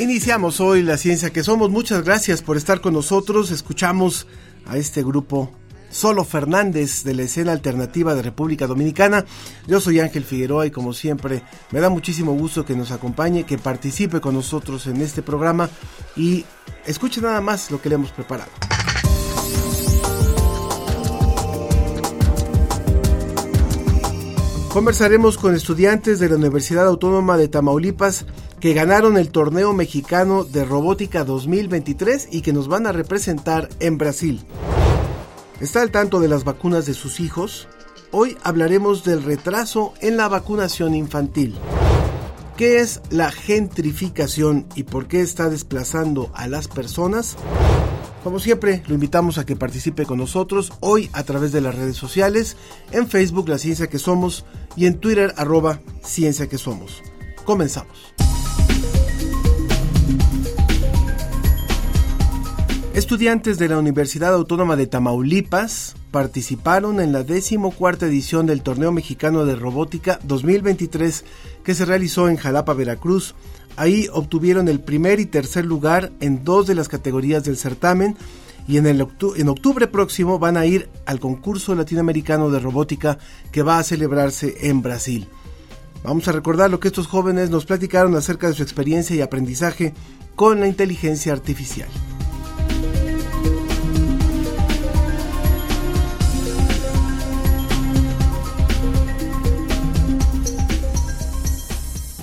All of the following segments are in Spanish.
Iniciamos hoy la ciencia que somos. Muchas gracias por estar con nosotros. Escuchamos a este grupo Solo Fernández de la escena alternativa de República Dominicana. Yo soy Ángel Figueroa y como siempre me da muchísimo gusto que nos acompañe, que participe con nosotros en este programa y escuche nada más lo que le hemos preparado. Conversaremos con estudiantes de la Universidad Autónoma de Tamaulipas que ganaron el torneo mexicano de robótica 2023 y que nos van a representar en Brasil. ¿Está al tanto de las vacunas de sus hijos? Hoy hablaremos del retraso en la vacunación infantil. ¿Qué es la gentrificación y por qué está desplazando a las personas? Como siempre, lo invitamos a que participe con nosotros hoy a través de las redes sociales, en Facebook La Ciencia que Somos y en Twitter arroba Ciencia Somos. Comenzamos. Estudiantes de la Universidad Autónoma de Tamaulipas participaron en la decimocuarta edición del Torneo Mexicano de Robótica 2023 que se realizó en Jalapa, Veracruz, Ahí obtuvieron el primer y tercer lugar en dos de las categorías del certamen y en, el en octubre próximo van a ir al concurso latinoamericano de robótica que va a celebrarse en Brasil. Vamos a recordar lo que estos jóvenes nos platicaron acerca de su experiencia y aprendizaje con la inteligencia artificial.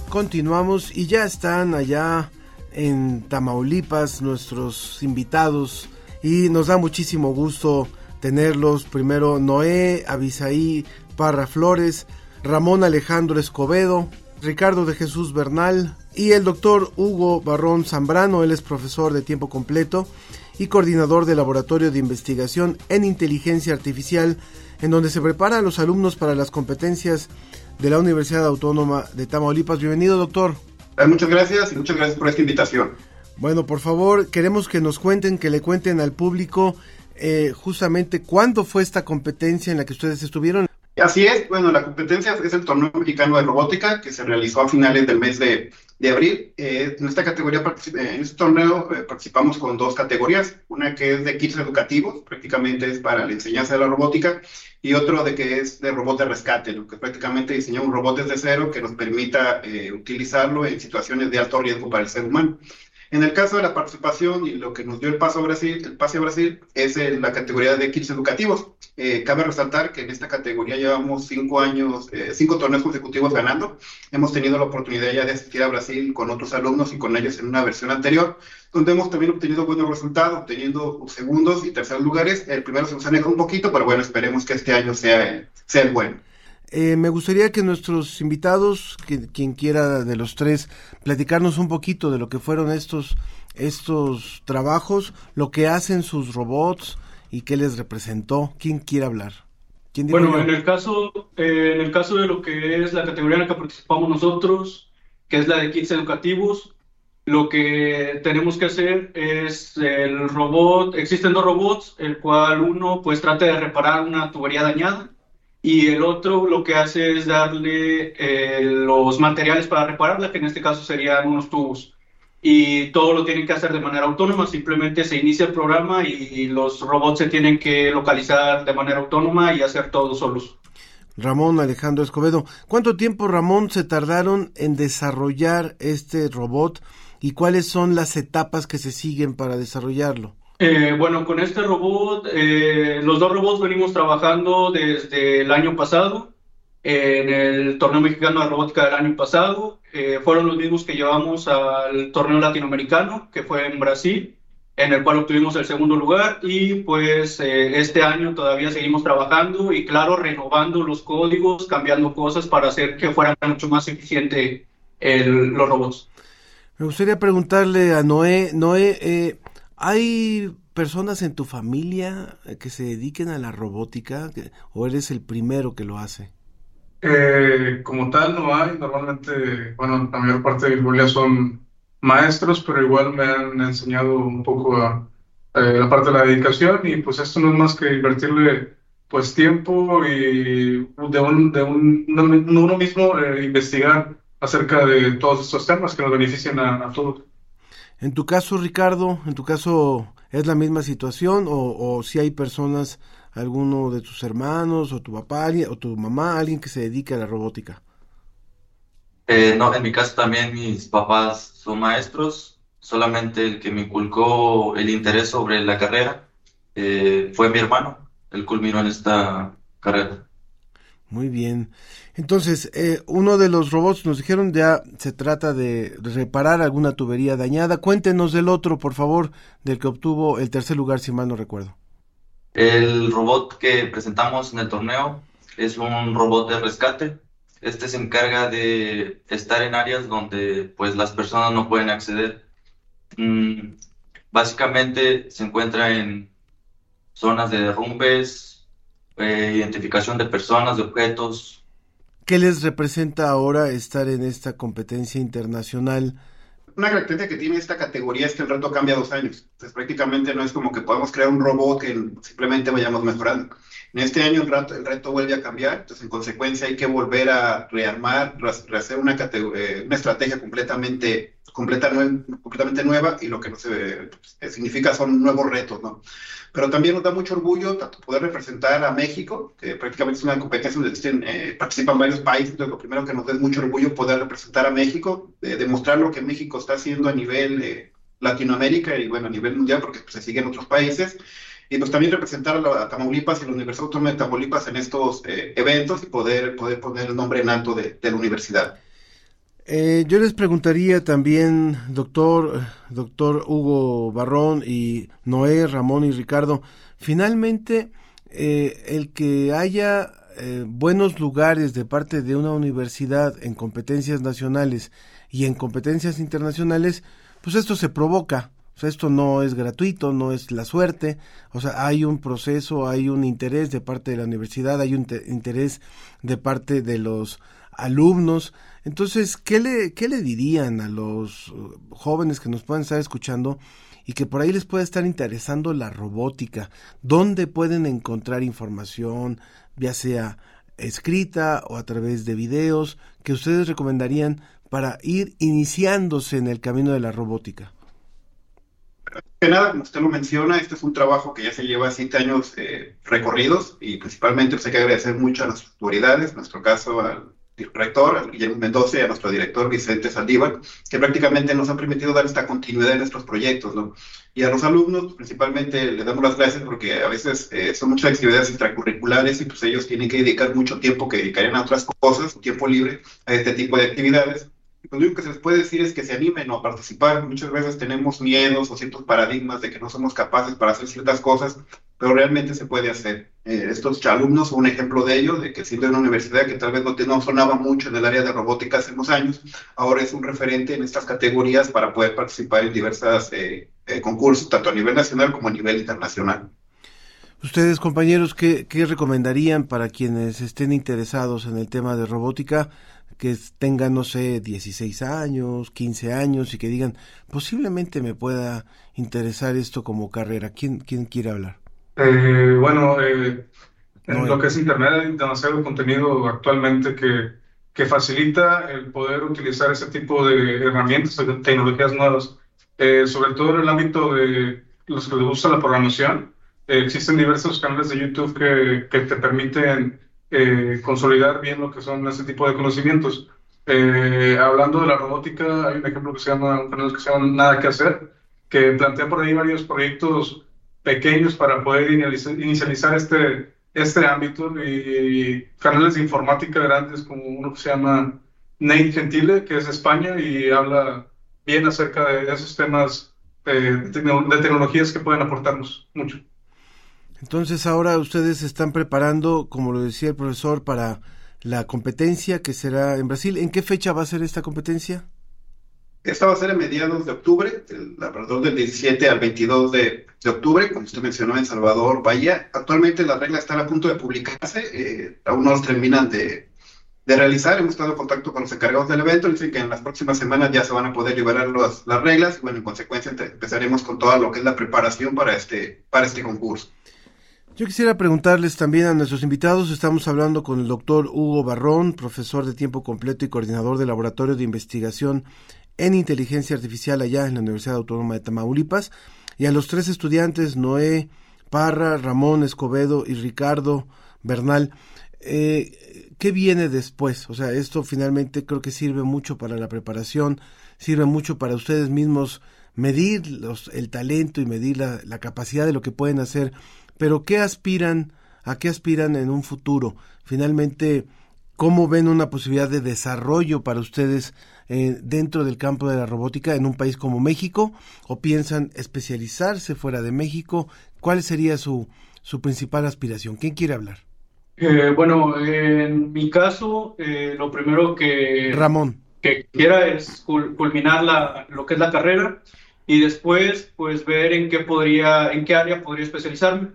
Continuamos y ya están allá en Tamaulipas nuestros invitados y nos da muchísimo gusto tenerlos. Primero Noé Abisaí Parra Flores, Ramón Alejandro Escobedo, Ricardo de Jesús Bernal y el doctor Hugo Barrón Zambrano, él es profesor de tiempo completo y coordinador del Laboratorio de Investigación en Inteligencia Artificial, en donde se prepara a los alumnos para las competencias de la Universidad Autónoma de Tamaulipas. Bienvenido, doctor. Eh, muchas gracias y muchas gracias por esta invitación. Bueno, por favor, queremos que nos cuenten, que le cuenten al público eh, justamente cuándo fue esta competencia en la que ustedes estuvieron. Así es, bueno, la competencia es el torneo mexicano de robótica que se realizó a finales del mes de, de abril. Eh, en esta categoría, en este torneo participamos con dos categorías, una que es de kits educativos, prácticamente es para la enseñanza de la robótica, y otro de que es de robot de rescate, lo que prácticamente diseñó un robot desde cero que nos permita eh, utilizarlo en situaciones de alto riesgo para el ser humano. En el caso de la participación y lo que nos dio el paso a Brasil, el pase a Brasil es en la categoría de kits educativos. Eh, cabe resaltar que en esta categoría llevamos cinco años, eh, cinco torneos consecutivos ganando. Hemos tenido la oportunidad ya de asistir a Brasil con otros alumnos y con ellos en una versión anterior, donde hemos también obtenido buenos resultados, obteniendo segundos y terceros lugares. El primero se nos aleja un poquito, pero bueno, esperemos que este año sea, sea el bueno. Eh, me gustaría que nuestros invitados, que, quien quiera de los tres, platicarnos un poquito de lo que fueron estos, estos trabajos, lo que hacen sus robots y qué les representó. ¿Quién quiere hablar? bueno, en el, caso, eh, en el caso de lo que es la categoría en la que participamos nosotros, que es la de kits educativos, lo que tenemos que hacer es el robot, existen dos robots, el cual uno pues trata de reparar una tubería dañada y el otro lo que hace es darle eh, los materiales para repararla, que en este caso serían unos tubos. Y todo lo tienen que hacer de manera autónoma, simplemente se inicia el programa y los robots se tienen que localizar de manera autónoma y hacer todo solos. Ramón Alejandro Escobedo, ¿cuánto tiempo Ramón se tardaron en desarrollar este robot y cuáles son las etapas que se siguen para desarrollarlo? Eh, bueno, con este robot, eh, los dos robots venimos trabajando desde el año pasado, en el torneo mexicano de robótica del año pasado. Eh, fueron los mismos que llevamos al torneo latinoamericano, que fue en Brasil, en el cual obtuvimos el segundo lugar. Y pues este año todavía seguimos trabajando y claro, renovando los códigos, cambiando cosas para hacer que fuera mucho más eficiente los robots. Me gustaría preguntarle a Noé, Noé, eh, ¿hay personas en tu familia que se dediquen a la robótica o eres el primero que lo hace? Eh, como tal no hay, normalmente, bueno, la mayor parte de mi familia son maestros, pero igual me han enseñado un poco a, la parte de la dedicación y pues esto no es más que invertirle pues tiempo y de, un, de un, uno mismo eh, investigar acerca de todos estos temas que nos benefician a todos. En tu caso, Ricardo, en tu caso, ¿es la misma situación o, si hay personas, alguno de tus hermanos o tu papá o tu mamá, alguien que se dedique a la robótica? Eh, no, en mi caso también mis papás son maestros, solamente el que me inculcó el interés sobre la carrera eh, fue mi hermano, él culminó en esta carrera. Muy bien. Entonces, eh, uno de los robots nos dijeron ya se trata de reparar alguna tubería dañada. Cuéntenos del otro, por favor, del que obtuvo el tercer lugar, si mal no recuerdo. El robot que presentamos en el torneo es un robot de rescate. Este se encarga de estar en áreas donde pues las personas no pueden acceder. Mm, básicamente se encuentra en zonas de derrumbes, eh, identificación de personas, de objetos, ¿Qué les representa ahora estar en esta competencia internacional? Una característica que tiene esta categoría es que el reto cambia dos años. Entonces, prácticamente no es como que podamos crear un robot que simplemente vayamos mejorando. En este año el reto, el reto vuelve a cambiar, entonces en consecuencia hay que volver a rearmar, rehacer una, eh, una estrategia completamente, completamente nueva y lo que no se, significa son nuevos retos, ¿no? pero también nos da mucho orgullo poder representar a México, que prácticamente es una competencia donde eh, participan varios países, entonces lo primero que nos da es mucho orgullo poder representar a México, demostrar lo que México está haciendo a nivel eh, Latinoamérica y bueno, a nivel mundial, porque pues, se sigue en otros países, y pues también representar a, Tamaulipas y la Universidad Autónoma de Tamaulipas en estos eh, eventos y poder, poder poner el nombre en alto de la universidad. Eh, yo les preguntaría también, doctor, doctor Hugo Barrón y Noé, Ramón y Ricardo, finalmente eh, el que haya eh, buenos lugares de parte de una universidad en competencias nacionales y en competencias internacionales, pues esto se provoca. Esto no es gratuito, no es la suerte. O sea, hay un proceso, hay un interés de parte de la universidad, hay un interés de parte de los alumnos. Entonces, ¿qué le, ¿qué le dirían a los uh, jóvenes que nos puedan estar escuchando y que por ahí les pueda estar interesando la robótica? ¿Dónde pueden encontrar información, ya sea escrita o a través de videos, que ustedes recomendarían para ir iniciándose en el camino de la robótica? Que nada, como usted lo menciona, este es un trabajo que ya se lleva siete años eh, recorridos y principalmente pues, hay agradecer mucho a las autoridades, en nuestro caso al rector, Guillermo Mendoza, y a nuestro director Vicente Saldívar, que prácticamente nos han permitido dar esta continuidad en nuestros proyectos, ¿no? Y a los alumnos, principalmente, les damos las gracias porque a veces eh, son muchas actividades extracurriculares y pues ellos tienen que dedicar mucho tiempo que dedicarían a otras cosas, tiempo libre, a este tipo de actividades. Lo único que se les puede decir es que se animen a participar. Muchas veces tenemos miedos o ciertos paradigmas de que no somos capaces para hacer ciertas cosas, pero realmente se puede hacer. Eh, estos alumnos son un ejemplo de ello, de que siendo una universidad que tal vez no, no, sonaba mucho en el área de robótica hace unos años, ahora es un referente en estas categorías para poder participar en diversos eh, eh, concursos, tanto a nivel nacional como a nivel internacional. Ustedes, compañeros, ¿qué, ¿qué recomendarían para quienes estén interesados en el tema de robótica? que tengan, no sé, 16 años, 15 años y que digan, posiblemente me pueda interesar esto como carrera. ¿Quién, quién quiere hablar? Eh, bueno, eh, en lo que es Internet hay demasiado contenido actualmente que, que facilita el poder utilizar ese tipo de herramientas, de tecnologías nuevas, eh, sobre todo en el ámbito de los que les gusta la programación. existen diversos canales de YouTube que, que te permiten consolidar bien lo que son ese tipo de conocimientos. hablando de la robótica, hay un ejemplo que se llama, un canal que se llama Nada que hacer, que plantea por ahí varios proyectos pequeños para poder inicializar este, este ámbito y canales de informática grandes como uno que se llama Nate Gentile, que es de España y habla bien acerca de esos temas eh, de, tecnologías que pueden aportarnos mucho. Entonces ahora ustedes se están preparando, como lo decía el profesor, para la competencia que será en Brasil. ¿En qué fecha va a ser esta competencia? Esta va a ser a mediados de octubre, alrededor del 17 al 22 de, octubre, como usted mencionó, en Salvador, Bahía. Actualmente las reglas están a punto de publicarse, eh, aún no las terminan de, realizar. Hemos estado en contacto con los encargados del evento, dicen que en las próximas semanas ya se van a poder liberar las, las reglas y bueno, en consecuencia empezaremos con todo lo que es la preparación para este, para este concurso. Yo quisiera preguntarles también a nuestros invitados, estamos hablando con el doctor Hugo Barrón, profesor de tiempo completo y coordinador del Laboratorio de Investigación en Inteligencia Artificial allá en la Universidad Autónoma de Tamaulipas, y a los tres estudiantes, Noé, Parra, Ramón Escobedo y Ricardo Bernal. Eh, ¿Qué viene después? O sea, esto finalmente creo que sirve mucho para la preparación, sirve mucho para ustedes mismos medir el talento y medir la, la capacidad de lo que pueden hacer pero ¿qué aspiran, a qué aspiran en un futuro? Finalmente, ¿cómo ven una posibilidad de desarrollo para ustedes eh, dentro del campo de la robótica en un país como México? ¿O piensan especializarse fuera de México? ¿Cuál sería su, su principal aspiración? ¿Quién quiere hablar? Eh, bueno, en mi caso, eh, lo primero que, Ramón. que quiera es culminar la, lo que es la carrera y después pues ver en qué podría, en qué área podría especializarme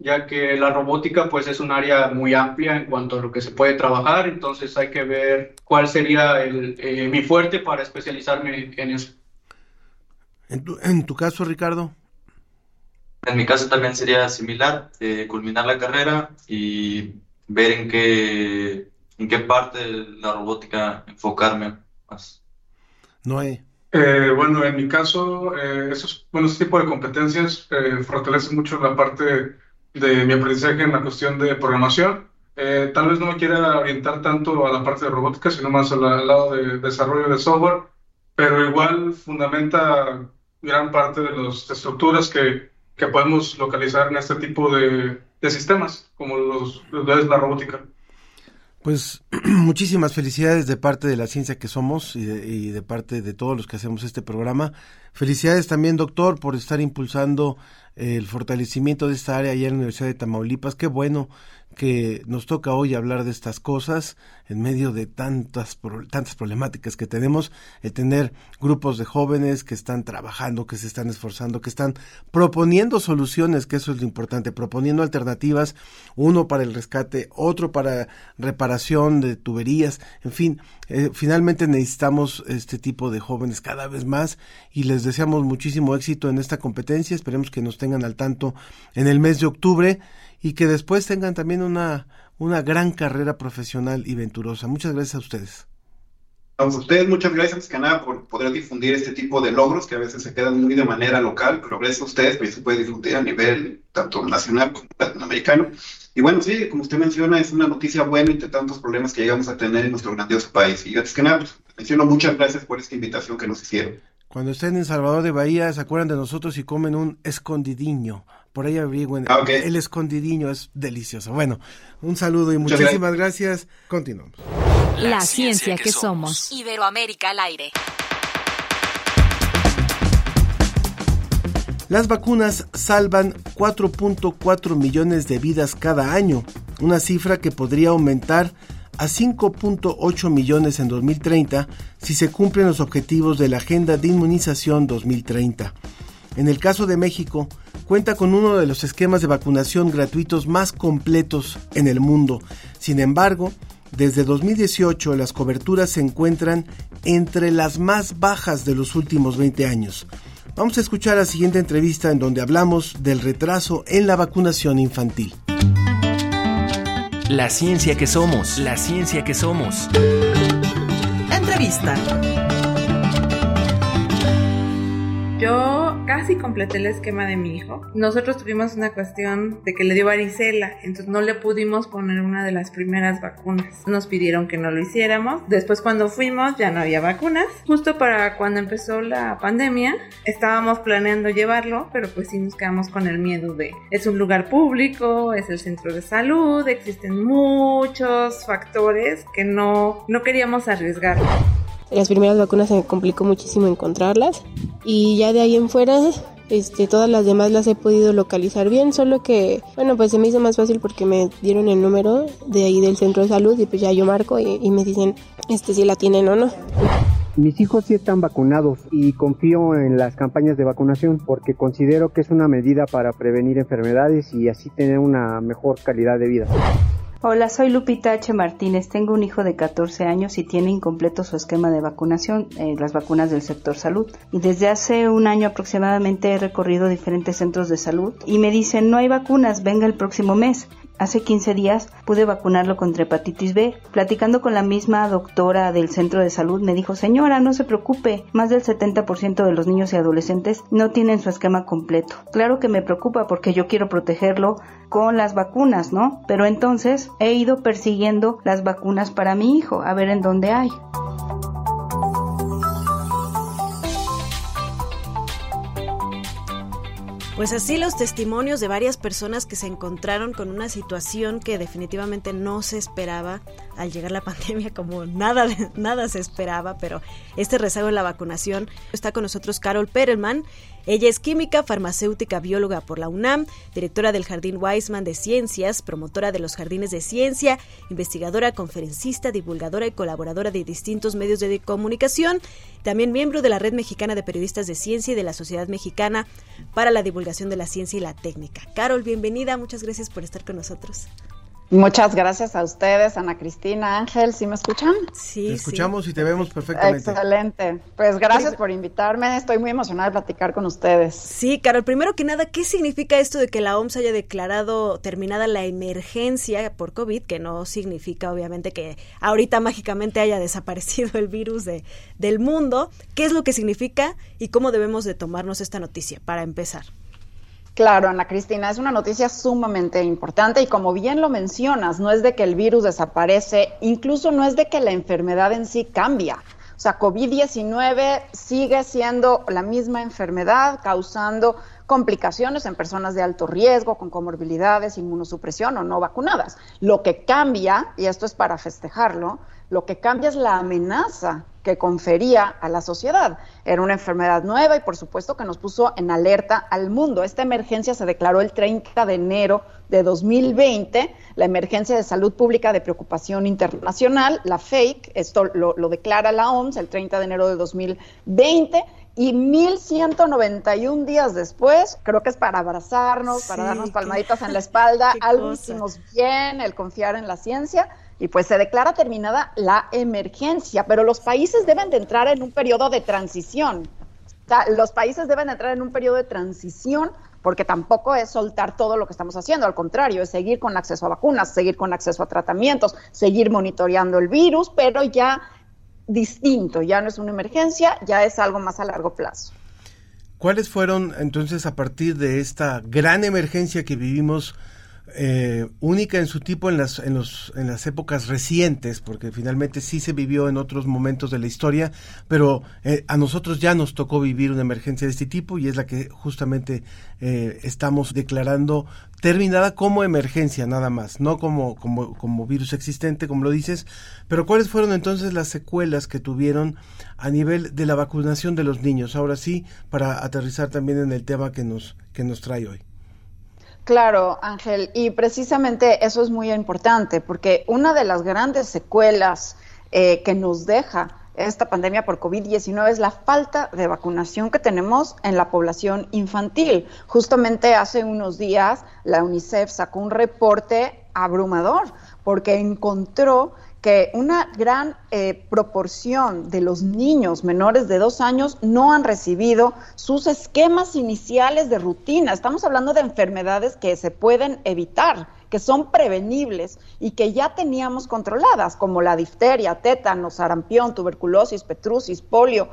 ya que la robótica pues es un área muy amplia en cuanto a lo que se puede trabajar, entonces hay que ver cuál sería el, eh, mi fuerte para especializarme en eso. ¿En tu, en tu caso, Ricardo? En mi caso también sería similar, eh, culminar la carrera y ver en qué, en qué parte de la robótica enfocarme más. Noé. Eh, bueno, en mi caso, eh, esos, bueno, ese tipo de competencias eh, fortalecen mucho la parte de mi aprendizaje en la cuestión de programación. Eh, tal vez no me quiera orientar tanto a la parte de robótica, sino más al, lado de desarrollo de software, pero igual fundamenta gran parte de las estructuras que, que podemos localizar en este tipo de, de sistemas, como los, es la robótica. Pues muchísimas felicidades de parte de la ciencia que somos y de, y de, parte de todos los que hacemos este programa. Felicidades también, doctor, por estar impulsando el fortalecimiento de esta área allá en la Universidad de Tamaulipas. Qué bueno que nos toca hoy hablar de estas cosas en medio de tantas, tantas problemáticas que tenemos, el tener grupos de jóvenes que están trabajando, que se están esforzando, que están proponiendo soluciones, que eso es lo importante, proponiendo alternativas, uno para el rescate, otro para reparación de tuberías, en fin, eh, finalmente necesitamos este tipo de jóvenes cada vez más y les deseamos muchísimo éxito en esta competencia, esperemos que nos tengan al tanto en el mes de octubre y que después tengan también una, una gran carrera profesional y venturosa. Muchas gracias a ustedes. A ustedes, muchas gracias, que nada, por poder difundir este tipo de logros que a veces se quedan muy de manera local, pero gracias a ustedes pues, se puede difundir a nivel tanto nacional como latinoamericano. Y bueno, sí, como usted menciona, es una noticia buena entre tantos problemas que llegamos a tener en nuestro grandioso país. Y antes que nada, pues, menciono muchas gracias por esta invitación que nos hicieron. Cuando estén en Salvador de Bahía, se acuerdan de nosotros y comen un escondidiño. Por ahí averigüen. Ah, okay. El escondidiño es delicioso. Bueno, un saludo y Muchas muchísimas gracias. Continuamos. La, La ciencia, ciencia que, que somos. somos. Iberoamérica al aire. Las vacunas salvan 4.4 millones de vidas cada año, una cifra que podría aumentar a 5.8 millones en 2030 si se cumplen los objetivos de la Agenda de Inmunización 2030. En el caso de México, cuenta con uno de los esquemas de vacunación gratuitos más completos en el mundo. Sin embargo, desde 2018 las coberturas se encuentran entre las más bajas de los últimos 20 años. Vamos a escuchar la siguiente entrevista en donde hablamos del retraso en la vacunación infantil. La ciencia que somos, la ciencia que somos. Entrevista. Yo casi completé el esquema de mi hijo. Nosotros tuvimos una cuestión de que le dio varicela, entonces no le pudimos poner una de las primeras vacunas. Nos pidieron que no lo hiciéramos. Después cuando fuimos ya no había vacunas. Justo para cuando empezó la pandemia estábamos planeando llevarlo, pero pues sí nos quedamos con el miedo de es un lugar público, es el centro de salud, existen muchos factores que no, no queríamos arriesgar. Las primeras vacunas se me complicó muchísimo encontrarlas y ya de ahí en fuera este, todas las demás las he podido localizar bien, solo que, bueno, pues se me hizo más fácil porque me dieron el número de ahí del centro de salud y pues ya yo marco y, y me dicen este, si la tienen o no. Mis hijos sí están vacunados y confío en las campañas de vacunación porque considero que es una medida para prevenir enfermedades y así tener una mejor calidad de vida. Hola, soy Lupita H. Martínez. Tengo un hijo de 14 años y tiene incompleto su esquema de vacunación, eh, las vacunas del sector salud. Y desde hace un año aproximadamente he recorrido diferentes centros de salud y me dicen no hay vacunas, venga el próximo mes. Hace 15 días pude vacunarlo contra hepatitis B. Platicando con la misma doctora del centro de salud me dijo, señora, no se preocupe, más del 70% de los niños y adolescentes no tienen su esquema completo. Claro que me preocupa porque yo quiero protegerlo con las vacunas, ¿no? Pero entonces he ido persiguiendo las vacunas para mi hijo, a ver en dónde hay. Pues así los testimonios de varias personas que se encontraron con una situación que definitivamente no se esperaba al llegar la pandemia, como nada, nada se esperaba, pero este rezago en la vacunación. Está con nosotros Carol Perelman. Ella es química, farmacéutica, bióloga por la UNAM, directora del Jardín Weizmann de Ciencias, promotora de los jardines de ciencia, investigadora, conferencista, divulgadora y colaboradora de distintos medios de comunicación, también miembro de la Red Mexicana de Periodistas de Ciencia y de la Sociedad Mexicana para la Divulgación de la Ciencia y la Técnica. Carol, bienvenida, muchas gracias por estar con nosotros. Muchas gracias a ustedes, Ana Cristina, Ángel, ¿sí me escuchan? Sí, te escuchamos y te vemos perfectamente. Excelente. Pues gracias por invitarme, estoy muy emocionada de platicar con ustedes. Sí, Carol, primero que nada, ¿qué significa esto de que la OMS haya declarado terminada la emergencia por COVID? Que no significa, obviamente, que ahorita mágicamente haya desaparecido el virus de, del mundo. ¿Qué es lo que significa y cómo debemos de tomarnos esta noticia para empezar? Claro, Ana Cristina, es una noticia sumamente importante y como bien lo mencionas, no es de que el virus desaparece, incluso no es de que la enfermedad en sí cambia. O sea, COVID-19 sigue siendo la misma enfermedad causando complicaciones en personas de alto riesgo, con comorbilidades, inmunosupresión o no vacunadas. Lo que cambia, y esto es para festejarlo, lo que cambia es la amenaza que confería a la sociedad. Era una enfermedad nueva y por supuesto que nos puso en alerta al mundo. Esta emergencia se declaró el 30 de enero de 2020, la emergencia de salud pública de preocupación internacional, la FAKE, esto lo, declara la OMS el 30 de enero de 2020 y 1191 días después, creo que es para abrazarnos, para darnos palmaditas en la espalda, algo hicimos bien, el confiar en la ciencia, y pues se declara terminada la emergencia, pero los países deben de entrar en un periodo de transición. O sea, los países deben entrar en un periodo de transición porque tampoco es soltar todo lo que estamos haciendo, al contrario, es seguir con acceso a vacunas, seguir con acceso a tratamientos, seguir monitoreando el virus, pero ya distinto, ya no es una emergencia, ya es algo más a largo plazo. ¿Cuáles fueron entonces a partir de esta gran emergencia que vivimos eh, única en su tipo en las, en, los, en las épocas recientes, porque finalmente sí se vivió en otros momentos de la historia, pero eh, a nosotros ya nos tocó vivir una emergencia de este tipo y es la que justamente eh, estamos declarando terminada como emergencia nada más, no como, como, como virus existente, como lo dices, pero ¿cuáles fueron entonces las secuelas que tuvieron a nivel de la vacunación de los niños? Ahora sí, para aterrizar también en el tema que nos, que nos trae hoy. Claro, Ángel, y precisamente eso es muy importante, porque una de las grandes secuelas eh, que nos deja esta pandemia por COVID-19 es la falta de vacunación que tenemos en la población infantil. Justamente hace unos días la UNICEF sacó un reporte abrumador porque encontró que una gran eh, proporción de los niños menores de dos años no han recibido sus esquemas iniciales de rutina. Estamos hablando de enfermedades que se pueden evitar, que son prevenibles y que ya teníamos controladas, como la difteria, tétano, sarampión, tuberculosis, petrucis, polio.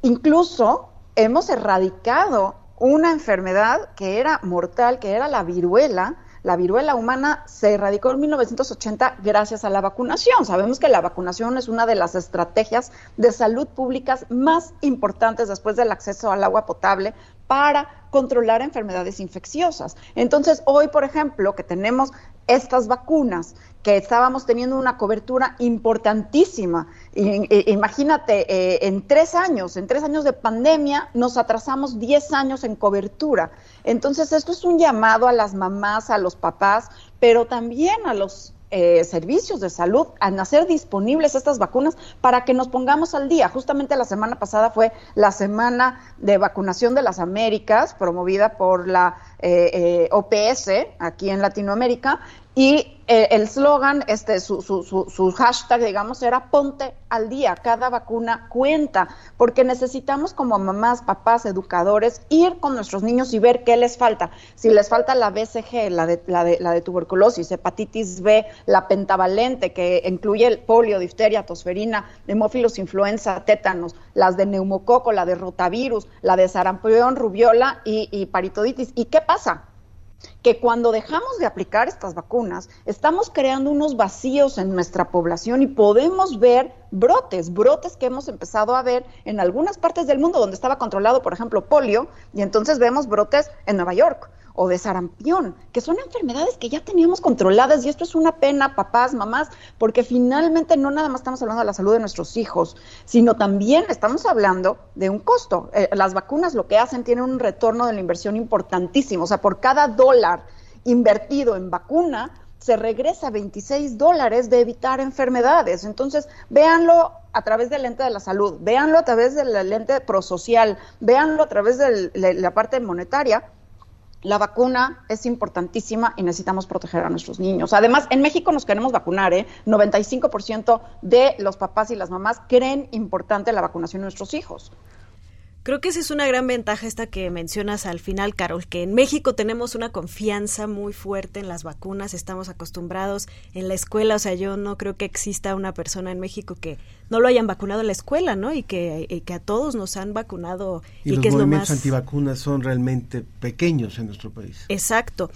Incluso hemos erradicado una enfermedad que era mortal, que era la viruela, la viruela humana se erradicó en 1980 gracias a la vacunación. Sabemos que la vacunación es una de las estrategias de salud públicas más importantes después del acceso al agua potable para controlar enfermedades infecciosas. Entonces, hoy, por ejemplo, que tenemos estas vacunas, que estábamos teniendo una cobertura importantísima. imagínate, eh, en tres años, en tres años de pandemia, nos atrasamos diez años en cobertura. Entonces, esto es un llamado a las mamás, a los papás, pero también a los eh, servicios de salud a hacer disponibles estas vacunas para que nos pongamos al día. Justamente la semana pasada fue la semana de vacunación de las Américas, promovida por la eh, eh, OPS aquí en Latinoamérica, y eh, el slogan, este, su, su, su, hashtag, digamos, era ponte al día, cada vacuna cuenta, porque necesitamos como mamás, papás, educadores, ir con nuestros niños y ver qué les falta. Si les falta la BCG, la de, la de, la de tuberculosis, hepatitis B, la pentavalente, que incluye el polio, difteria, tosferina, hemófilos, influenza, tétanos, las de neumococo, la de rotavirus, la de sarampión, rubiola y, y paritoditis. ¿Y qué pasa? Que cuando dejamos de aplicar estas vacunas, estamos creando unos vacíos en nuestra población y podemos ver brotes, brotes que hemos empezado a ver en algunas partes del mundo donde estaba controlado, por ejemplo, polio, y entonces vemos brotes en Nueva York o de sarampión, que son enfermedades que ya teníamos controladas y esto es una pena, papás, mamás, porque finalmente no nada más estamos hablando de la salud de nuestros hijos, sino también estamos hablando de un costo. Eh, las vacunas lo que hacen tienen un retorno de la inversión importantísimo, o sea, por cada dólar invertido en vacuna, se regresa 26 dólares de evitar enfermedades. Entonces, véanlo a través del lente de la salud, véanlo a través del lente prosocial, véanlo a través de la parte monetaria la vacuna es importantísima y necesitamos proteger a nuestros niños. Además, en México nos queremos vacunar, ¿eh? 95% de los papás y las mamás creen importante la vacunación de nuestros hijos. Creo que esa es una gran ventaja esta que mencionas al final, Carol, que en México tenemos una confianza muy fuerte en las vacunas, estamos acostumbrados en la escuela, o sea, yo no creo que exista una persona en México que no lo hayan vacunado en la escuela, ¿no? Y que, que a todos nos han vacunado. Y, los que movimientos antivacunas son realmente pequeños en nuestro país. Exacto.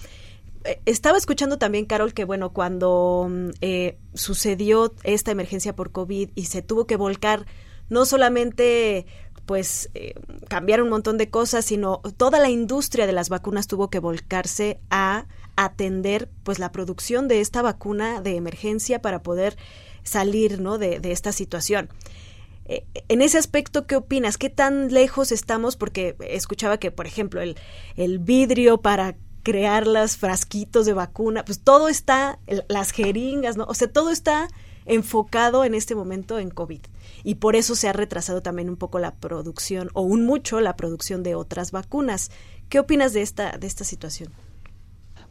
Eh, estaba escuchando también, Carol, que bueno, cuando mm, eh, sucedió esta emergencia por COVID y se tuvo que volcar no solamente pues eh, cambiar un montón de cosas, sino toda la industria de las vacunas tuvo que volcarse a atender pues la producción de esta vacuna de emergencia para poder salir ¿no? de, esta situación. Eh, en ese aspecto, ¿qué opinas? ¿Qué tan lejos estamos? Porque escuchaba que, por ejemplo, el, el vidrio para crear los frasquitos de vacuna, pues todo está, las jeringas, ¿no? O sea, todo está enfocado en este momento en COVID y por eso se ha retrasado también un poco la producción o un mucho la producción de otras vacunas. ¿Qué opinas de esta, de esta situación?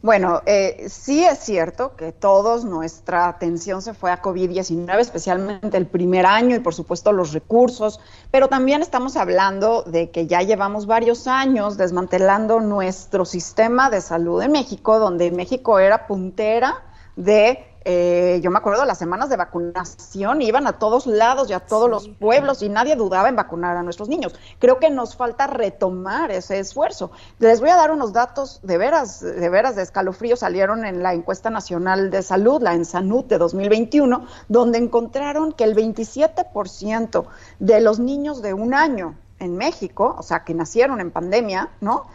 Bueno, eh, sí es cierto que todos nuestra atención se fue a COVID-19, especialmente el primer año y por supuesto los recursos, pero también estamos hablando de que ya llevamos varios años desmantelando nuestro sistema de salud en México, donde México era puntera de eh, yo me acuerdo las semanas de vacunación, iban a todos lados y a todos los pueblos y nadie dudaba en vacunar a nuestros niños. Creo que nos falta retomar ese esfuerzo. Les voy a dar unos datos de veras, de veras de escalofrío, salieron en la encuesta nacional de salud, la ENSANUT de 2021, donde encontraron que el 27% de los niños de un año en México, o sea, que nacieron en pandemia, ¿no?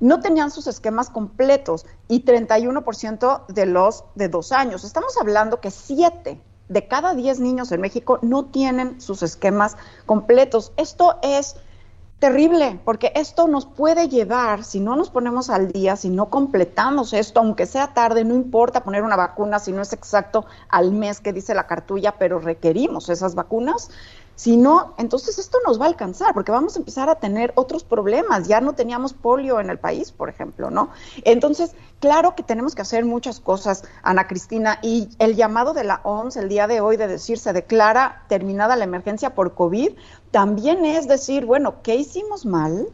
No tenían sus esquemas completos y 31% de los de dos años. Estamos hablando que 7 de cada 10 niños en México no tienen sus esquemas completos. Esto es terrible, porque esto nos puede llevar, si no nos ponemos al día, si no completamos esto, aunque sea tarde, no importa poner una vacuna si no es exacto al mes que dice la cartulla, pero requerimos esas vacunas, si no, entonces esto nos va a alcanzar, porque vamos a empezar a tener otros problemas. Ya no teníamos polio en el país, por ejemplo, ¿no? Entonces, claro que tenemos que hacer muchas cosas, Ana Cristina, y el llamado de la OMS el día de hoy de decir se declara terminada la emergencia por COVID, también es decir, bueno, ¿qué hicimos mal?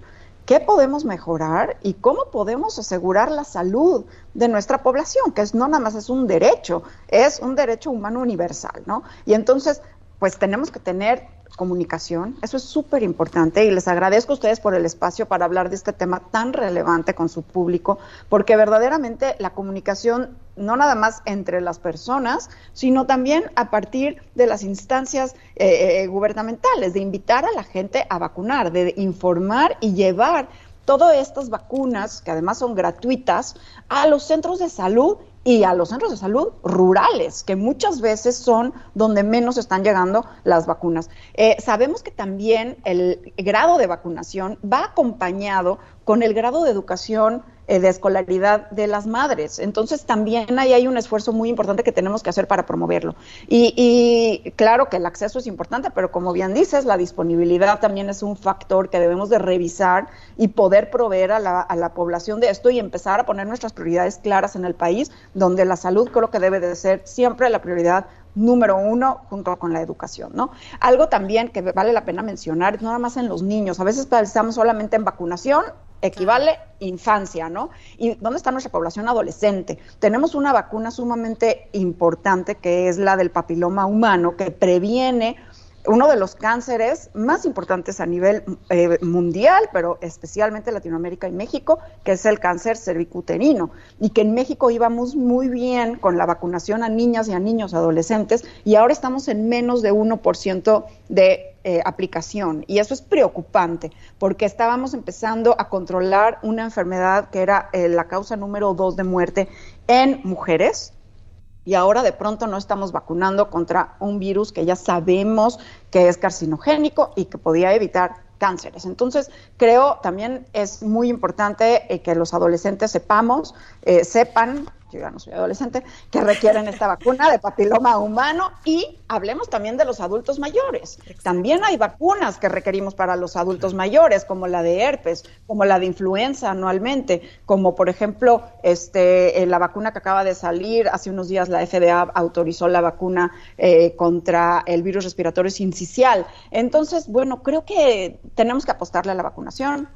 ¿Qué podemos mejorar y cómo podemos asegurar la salud de nuestra población? Que es, no nada más es un derecho, es un derecho humano universal, ¿no? Y entonces, pues tenemos que tener comunicación. Eso es súper importante y les agradezco a ustedes por el espacio para hablar de este tema tan relevante con su público, porque verdaderamente la comunicación no nada más entre las personas, sino también a partir de las instancias eh, eh, gubernamentales, de invitar a la gente a vacunar, de informar y llevar todas estas vacunas, que además son gratuitas, a los centros de salud y a los centros de salud rurales, que muchas veces son donde menos están llegando las vacunas. Eh, sabemos que también el grado de vacunación va acompañado con el grado de educación eh, de escolaridad de las madres. Entonces también ahí hay un esfuerzo muy importante que tenemos que hacer para promoverlo. Y, claro que el acceso es importante, pero como bien dices, la disponibilidad también es un factor que debemos de revisar y poder proveer a la, a la población de esto y empezar a poner nuestras prioridades claras en el país, donde la salud creo que debe de ser siempre la prioridad número uno junto con la educación, ¿no? Algo también que vale la pena mencionar, no nada más en los niños, a veces pensamos solamente en vacunación, equivale infancia, ¿no? ¿Y dónde está nuestra población adolescente? Tenemos una vacuna sumamente importante que es la del papiloma humano, que previene uno de los cánceres más importantes a nivel eh, mundial, pero especialmente Latinoamérica y México, que es el cáncer cervicuterino, y que en México íbamos muy bien con la vacunación a niñas y a niños adolescentes, y ahora estamos en menos de 1% de eh, aplicación. Y eso es preocupante, porque estábamos empezando a controlar una enfermedad que era eh, la causa número dos de muerte en mujeres, y ahora de pronto no estamos vacunando contra un virus que ya sabemos que es carcinogénico y que podía evitar cánceres. Entonces, creo también es muy importante eh, que los adolescentes sepamos, eh, sepan yo ya no soy adolescente, que requieren esta vacuna de papiloma humano y hablemos también de los adultos mayores. También hay vacunas que requerimos para los adultos mayores, como la de herpes, como la de influenza anualmente, como por ejemplo este, eh, la vacuna que acaba de salir, hace unos días la FDA autorizó la vacuna eh, contra el virus respiratorio sincicial. Entonces, bueno, creo que tenemos que apostarle a la vacunación.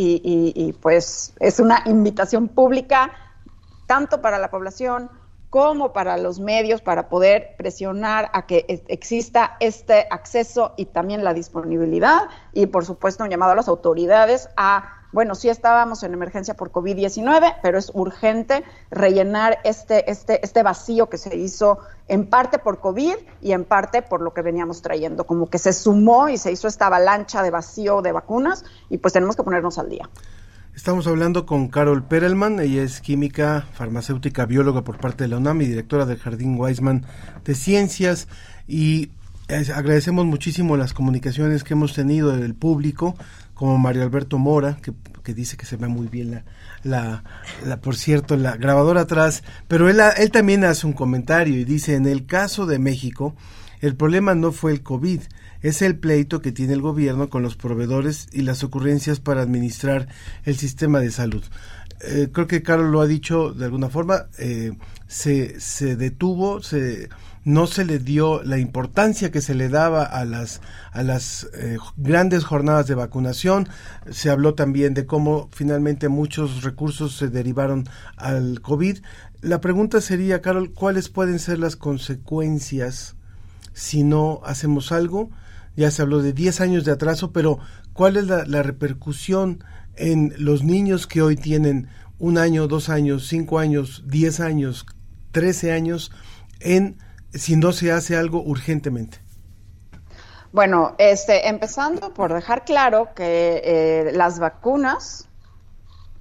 y pues es una invitación pública tanto para la población como para los medios para poder presionar a que exista este acceso y también la disponibilidad y por supuesto un llamado a las autoridades a bueno, sí estábamos en emergencia por COVID-19, pero es urgente rellenar este, este, este vacío que se hizo en parte por COVID y en parte por lo que veníamos trayendo, como que se sumó y se hizo esta avalancha de vacío de vacunas y pues tenemos que ponernos al día. Estamos hablando con Carol Perelman, ella es química, farmacéutica, bióloga por parte de la UNAM y directora del Jardín Weisman de Ciencias. Y agradecemos muchísimo las comunicaciones que hemos tenido del público, como Mario Alberto Mora, que, dice que se ve muy bien la, la, por cierto, la grabadora atrás, pero él, él también hace un comentario y dice, en el caso de México, el problema no fue el COVID, es el pleito que tiene el gobierno con los proveedores y las ocurrencias para administrar el sistema de salud. Eh, creo que Carlos lo ha dicho de alguna forma, eh, se, se detuvo, se, no se le dio la importancia que se le daba a las, a las eh, grandes jornadas de vacunación. Se habló también de cómo finalmente muchos recursos se derivaron al COVID. La pregunta sería, Carol, ¿cuáles pueden ser las consecuencias si no hacemos algo? Ya se habló de 10 años de atraso, pero ¿cuál es la, repercusión en los niños que hoy tienen un año, dos años, cinco años, diez años, trece años, en si no se hace algo urgentemente? Bueno, este, empezando por dejar claro que eh, las vacunas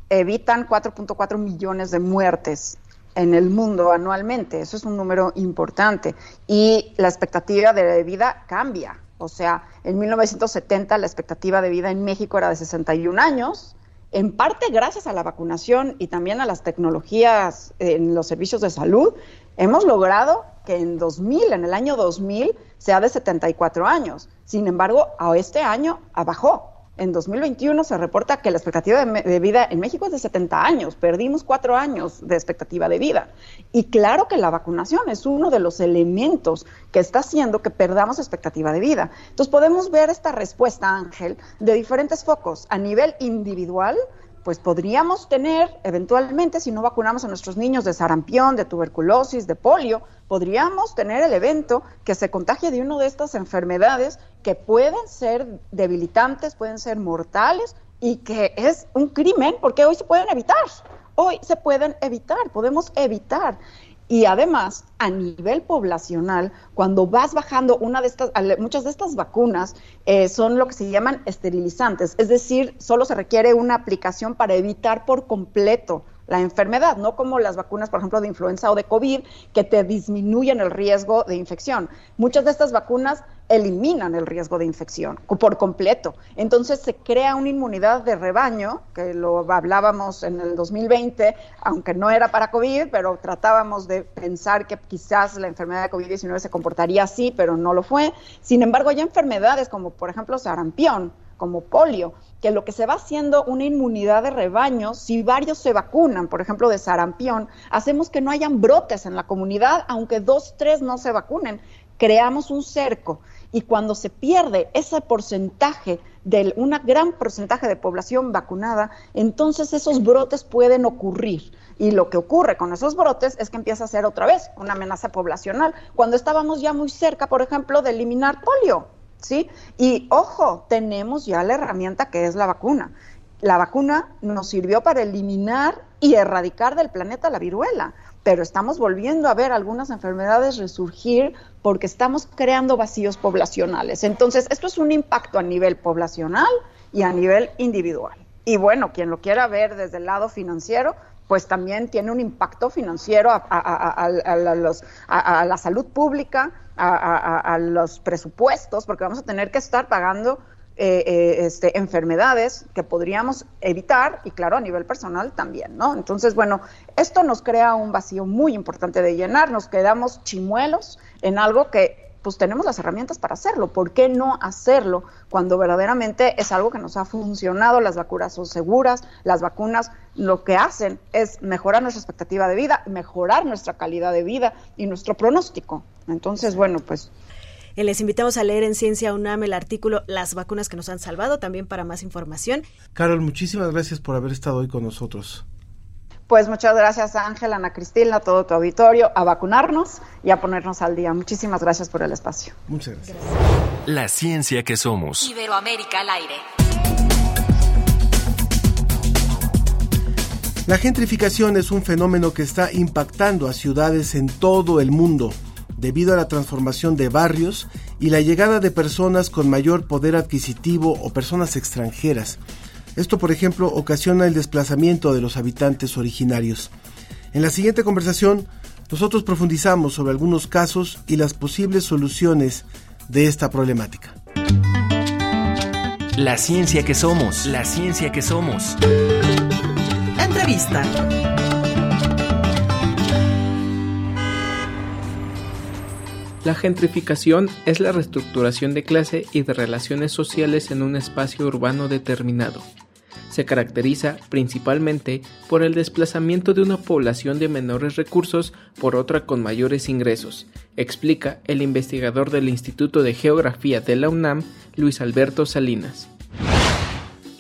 evitan 4.4 millones de muertes en el mundo anualmente. Eso es un número importante. Y la expectativa de vida cambia. O sea, en 1970 la expectativa de vida en México era de 61 años, en parte gracias a la vacunación y también a las tecnologías en los servicios de salud, hemos logrado que en 2000, en el año 2000, sea de 74 años. Sin embargo, a este año bajó en 2021 se reporta que la expectativa de, vida en México es de 70 años. Perdimos cuatro años de expectativa de vida. Y claro que la vacunación es uno de los elementos que está haciendo que perdamos expectativa de vida. Entonces podemos ver esta respuesta, Ángel, de diferentes focos. A nivel individual, pues podríamos tener, eventualmente, si no vacunamos a nuestros niños de sarampión, de tuberculosis, de polio, podríamos tener el evento que se contagie de una de estas enfermedades que pueden ser debilitantes, pueden ser mortales y que es un crimen porque hoy se pueden evitar. Hoy se pueden evitar, podemos evitar. Y además, a nivel poblacional, cuando vas bajando una de estas, muchas de estas vacunas eh, son lo que se llaman esterilizantes, es decir, solo se requiere una aplicación para evitar por completo la enfermedad, no como las vacunas, por ejemplo, de influenza o de COVID, que te disminuyen el riesgo de infección. Muchas de estas vacunas eliminan el riesgo de infección por completo. Entonces se crea una inmunidad de rebaño, que lo hablábamos en el 2020, aunque no era para COVID, pero tratábamos de pensar que quizás la enfermedad de COVID-19 se comportaría así, pero no lo fue. Sin embargo, hay enfermedades como por ejemplo sarampión, como polio, que lo que se va haciendo una inmunidad de rebaño, si varios se vacunan, por ejemplo de sarampión, hacemos que no hayan brotes en la comunidad, aunque dos, tres no se vacunen. Creamos un cerco y cuando se pierde ese porcentaje de un gran porcentaje de población vacunada, entonces esos brotes pueden ocurrir. Y lo que ocurre con esos brotes es que empieza a ser otra vez una amenaza poblacional, cuando estábamos ya muy cerca, por ejemplo, de eliminar polio. ¿Sí? Y ojo, tenemos ya la herramienta que es la vacuna. La vacuna nos sirvió para eliminar y erradicar del planeta la viruela pero estamos volviendo a ver algunas enfermedades resurgir porque estamos creando vacíos poblacionales. Entonces, esto es un impacto a nivel poblacional y a nivel individual. Y bueno, quien lo quiera ver desde el lado financiero, pues también tiene un impacto financiero a, la salud pública, a, los presupuestos, porque vamos a tener que estar pagando eh, eh, este, enfermedades que podríamos evitar y claro, a nivel personal también, ¿no? Entonces, bueno, esto nos crea un vacío muy importante de llenar, nos quedamos chimuelos en algo que pues tenemos las herramientas para hacerlo. ¿Por qué no hacerlo cuando verdaderamente es algo que nos ha funcionado? Las vacunas son seguras, las vacunas lo que hacen es mejorar nuestra expectativa de vida, mejorar nuestra calidad de vida y nuestro pronóstico. Entonces, bueno, pues les invitamos a leer en Ciencia UNAM el artículo Las vacunas que nos han salvado, también para más información. Carol, muchísimas gracias por haber estado hoy con nosotros. Pues muchas gracias Ángel, Ana Cristina, a todo tu auditorio, a vacunarnos y a ponernos al día. Muchísimas gracias por el espacio. Muchas gracias. La ciencia que somos. Iberoamérica al aire. La gentrificación es un fenómeno que está impactando a ciudades en todo el mundo debido a la transformación de barrios y la llegada de personas con mayor poder adquisitivo o personas extranjeras. Esto, por ejemplo, ocasiona el desplazamiento de los habitantes originarios. En la siguiente conversación, nosotros profundizamos sobre algunos casos y las posibles soluciones de esta problemática. La ciencia que somos, la ciencia que somos. Entrevista. La gentrificación es la reestructuración de clase y de relaciones sociales en un espacio urbano determinado. Se caracteriza principalmente por el desplazamiento de una población de menores recursos por otra con mayores ingresos, explica el investigador del Instituto de Geografía de la UNAM, Luis Alberto Salinas.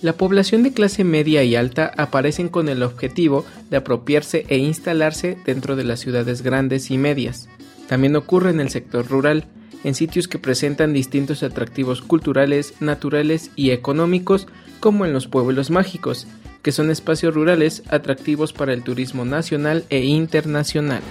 La población de clase media y alta aparecen con el objetivo de apropiarse e instalarse dentro de las ciudades grandes y medias. También ocurre en el sector rural, en sitios que presentan distintos atractivos culturales, naturales y económicos, como en los pueblos mágicos, que son espacios rurales atractivos para el turismo nacional e internacional.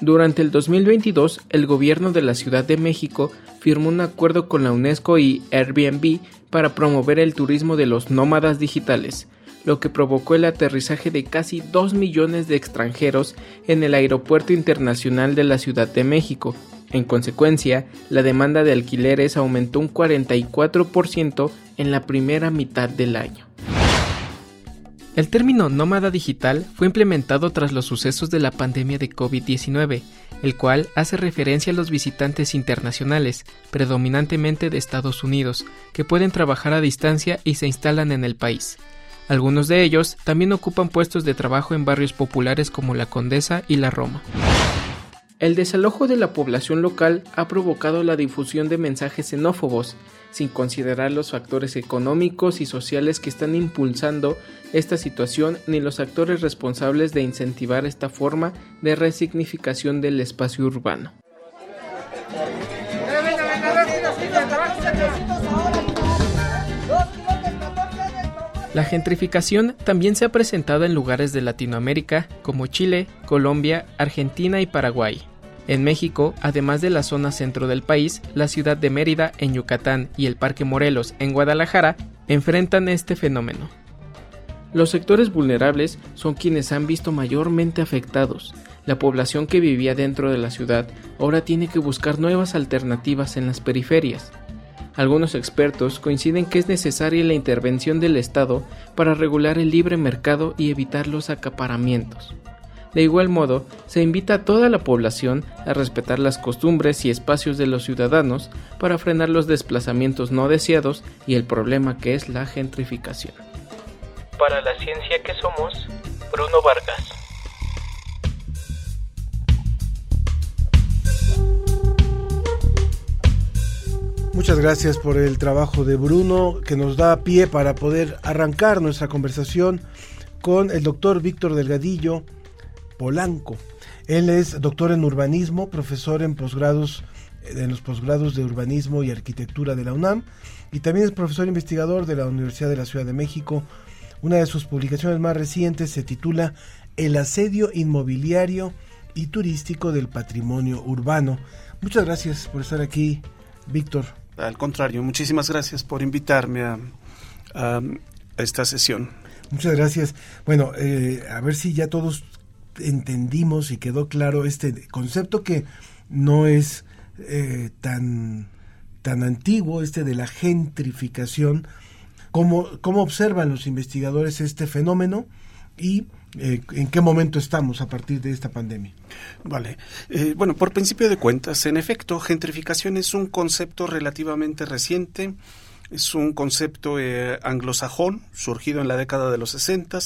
Durante el 2022, el gobierno de la Ciudad de México firmó un acuerdo con la UNESCO y Airbnb para promover el turismo de los nómadas digitales, lo que provocó el aterrizaje de casi 2 millones de extranjeros en el Aeropuerto Internacional de la Ciudad de México. En consecuencia, la demanda de alquileres aumentó un 44% en la primera mitad del año. El término nómada digital fue implementado tras los sucesos de la pandemia de COVID-19, el cual hace referencia a los visitantes internacionales, predominantemente de Estados Unidos, que pueden trabajar a distancia y se instalan en el país. Algunos de ellos también ocupan puestos de trabajo en barrios populares como la Condesa y la Roma. El desalojo de la población local ha provocado la difusión de mensajes xenófobos, sin considerar los factores económicos y sociales que están impulsando esta situación ni los actores responsables de incentivar esta forma de resignificación del espacio urbano. La gentrificación también se ha presentado en lugares de Latinoamérica como Chile, Colombia, Argentina y Paraguay. En México, además de la zona centro del país, la ciudad de Mérida en Yucatán y el Parque Morelos en Guadalajara enfrentan este fenómeno. Los sectores vulnerables son quienes han visto mayormente afectados. La población que vivía dentro de la ciudad ahora tiene que buscar nuevas alternativas en las periferias. Algunos expertos coinciden que es necesaria la intervención del Estado para regular el libre mercado y evitar los acaparamientos. De igual modo, se invita a toda la población a respetar las costumbres y espacios de los ciudadanos para frenar los desplazamientos no deseados y el problema que es la gentrificación. Para la ciencia que somos, Bruno Vargas. Muchas gracias por el trabajo de Bruno que nos da pie para poder arrancar nuestra conversación con el doctor Víctor Delgadillo Polanco. Él es doctor en urbanismo, profesor en posgrados en los posgrados de urbanismo y arquitectura de la UNAM y también es profesor investigador de la Universidad de la Ciudad de México. Una de sus publicaciones más recientes se titula El asedio inmobiliario y turístico del patrimonio urbano. Muchas gracias por estar aquí, Víctor. Al contrario, muchísimas gracias por invitarme a, esta sesión. Muchas gracias. Bueno, eh, a ver si ya todos entendimos y quedó claro este concepto que no es eh, tan, tan antiguo, este de la gentrificación. ¿Cómo, ¿Cómo observan los investigadores este fenómeno y eh, en qué momento estamos a partir de esta pandemia. Vale. Eh, bueno, por principio de cuentas, en efecto, gentrificación es un concepto relativamente reciente. Es un concepto eh, anglosajón, surgido en la década de los 60,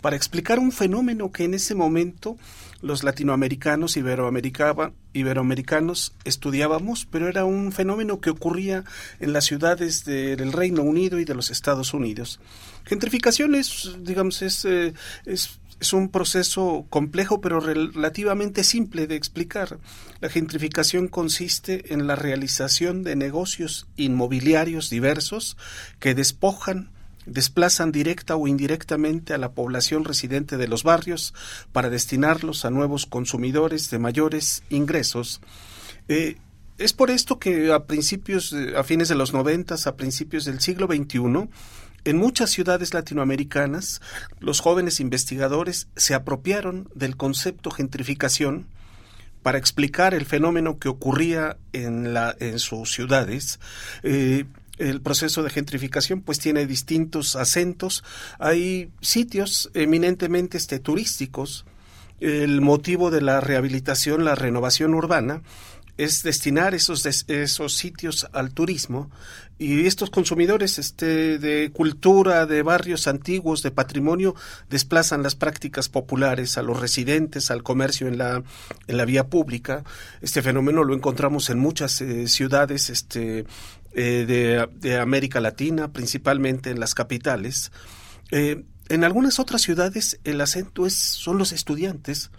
para explicar un fenómeno que en ese momento los latinoamericanos, iberoamericanos estudiábamos, pero era un fenómeno que ocurría en las ciudades del Reino Unido y de los Estados Unidos. Gentrificación es, digamos, es, es es un proceso complejo pero relativamente simple de explicar. La gentrificación consiste en la realización de negocios inmobiliarios diversos que despojan, desplazan directa o indirectamente a la población residente de los barrios para destinarlos a nuevos consumidores de mayores ingresos. Eh, es por esto que a principios, a fines de los noventas, a principios del siglo XXI, en muchas ciudades latinoamericanas, los jóvenes investigadores se apropiaron del concepto gentrificación para explicar el fenómeno que ocurría en, la, en sus ciudades. Eh, el proceso de gentrificación pues tiene distintos acentos. Hay sitios eminentemente este, turísticos. El motivo de la rehabilitación, la renovación urbana, es destinar esos, esos sitios al turismo y estos consumidores este, de cultura, de barrios antiguos, de patrimonio, desplazan las prácticas populares a los residentes, al comercio en la, en la vía pública. Este fenómeno lo encontramos en muchas eh, ciudades este, eh, de, de, América Latina, principalmente en las capitales. Eh, en algunas otras ciudades el acento es, son los estudiantes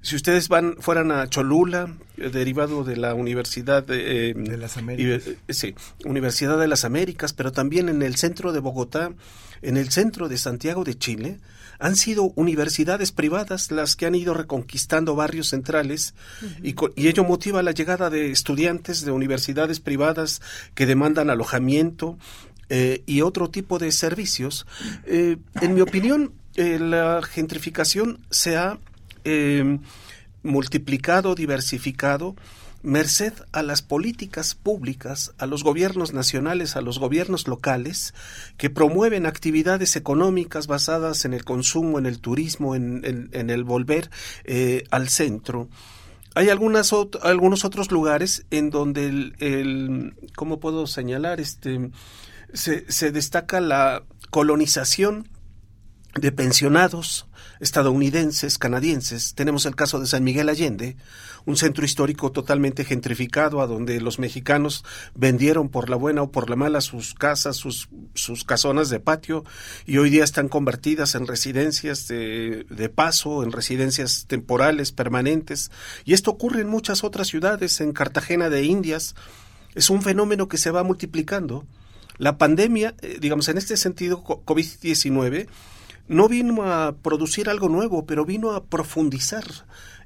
si ustedes van fueran a Cholula, eh, derivado de la Universidad de, eh, las Américas. Eh, sí, Universidad de las Américas, pero también en el centro de Bogotá, en el centro de Santiago de Chile, han sido universidades privadas las que han ido reconquistando barrios centrales y, ello motiva la llegada de estudiantes de universidades privadas que demandan alojamiento y otro tipo de servicios. en mi opinión, la gentrificación se ha eh, multiplicado, diversificado, merced a las políticas públicas, a los gobiernos nacionales, a los gobiernos locales, que promueven actividades económicas basadas en el consumo, en el turismo, en, el volver eh, al centro. Hay algunos otros lugares en donde ¿cómo puedo señalar? Este, se destaca la colonización de pensionados estadounidenses, canadienses. Tenemos el caso de San Miguel Allende, un centro histórico totalmente gentrificado a donde los mexicanos vendieron por la buena o por la mala sus casas, sus, sus casonas de patio y hoy día están convertidas en residencias de, de paso, en residencias temporales, permanentes. Y esto ocurre en muchas otras ciudades, en Cartagena de Indias. Es un fenómeno que se va multiplicando. La pandemia, eh, digamos, en este sentido, COVID-19, no vino a producir algo nuevo, pero vino a profundizar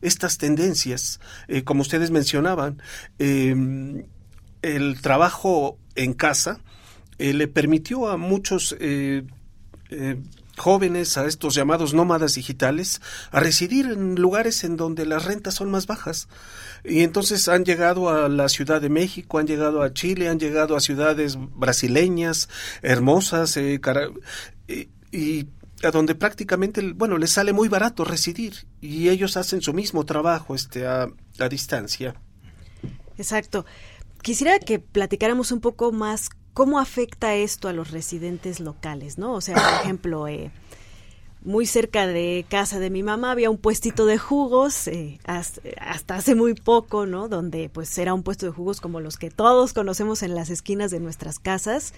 estas tendencias. Eh, como ustedes mencionaban, em, el trabajo en casa eh, le permitió a muchos eh, jóvenes, a estos llamados nómadas digitales, a residir en lugares en donde las rentas son más bajas. Y entonces han llegado a la Ciudad de México, han llegado a Chile, han llegado a ciudades brasileñas, hermosas, y a donde prácticamente, bueno, les sale muy barato residir y ellos hacen su mismo trabajo este, a, a distancia. Exacto. Quisiera que platicáramos un poco más cómo afecta esto a los residentes locales, ¿no? O sea, por ejemplo, eh, muy cerca de casa de mi mamá había un puestito de jugos, eh, hasta, hace muy poco, ¿no? Donde pues era un puesto de jugos como los que todos conocemos en las esquinas de nuestras casas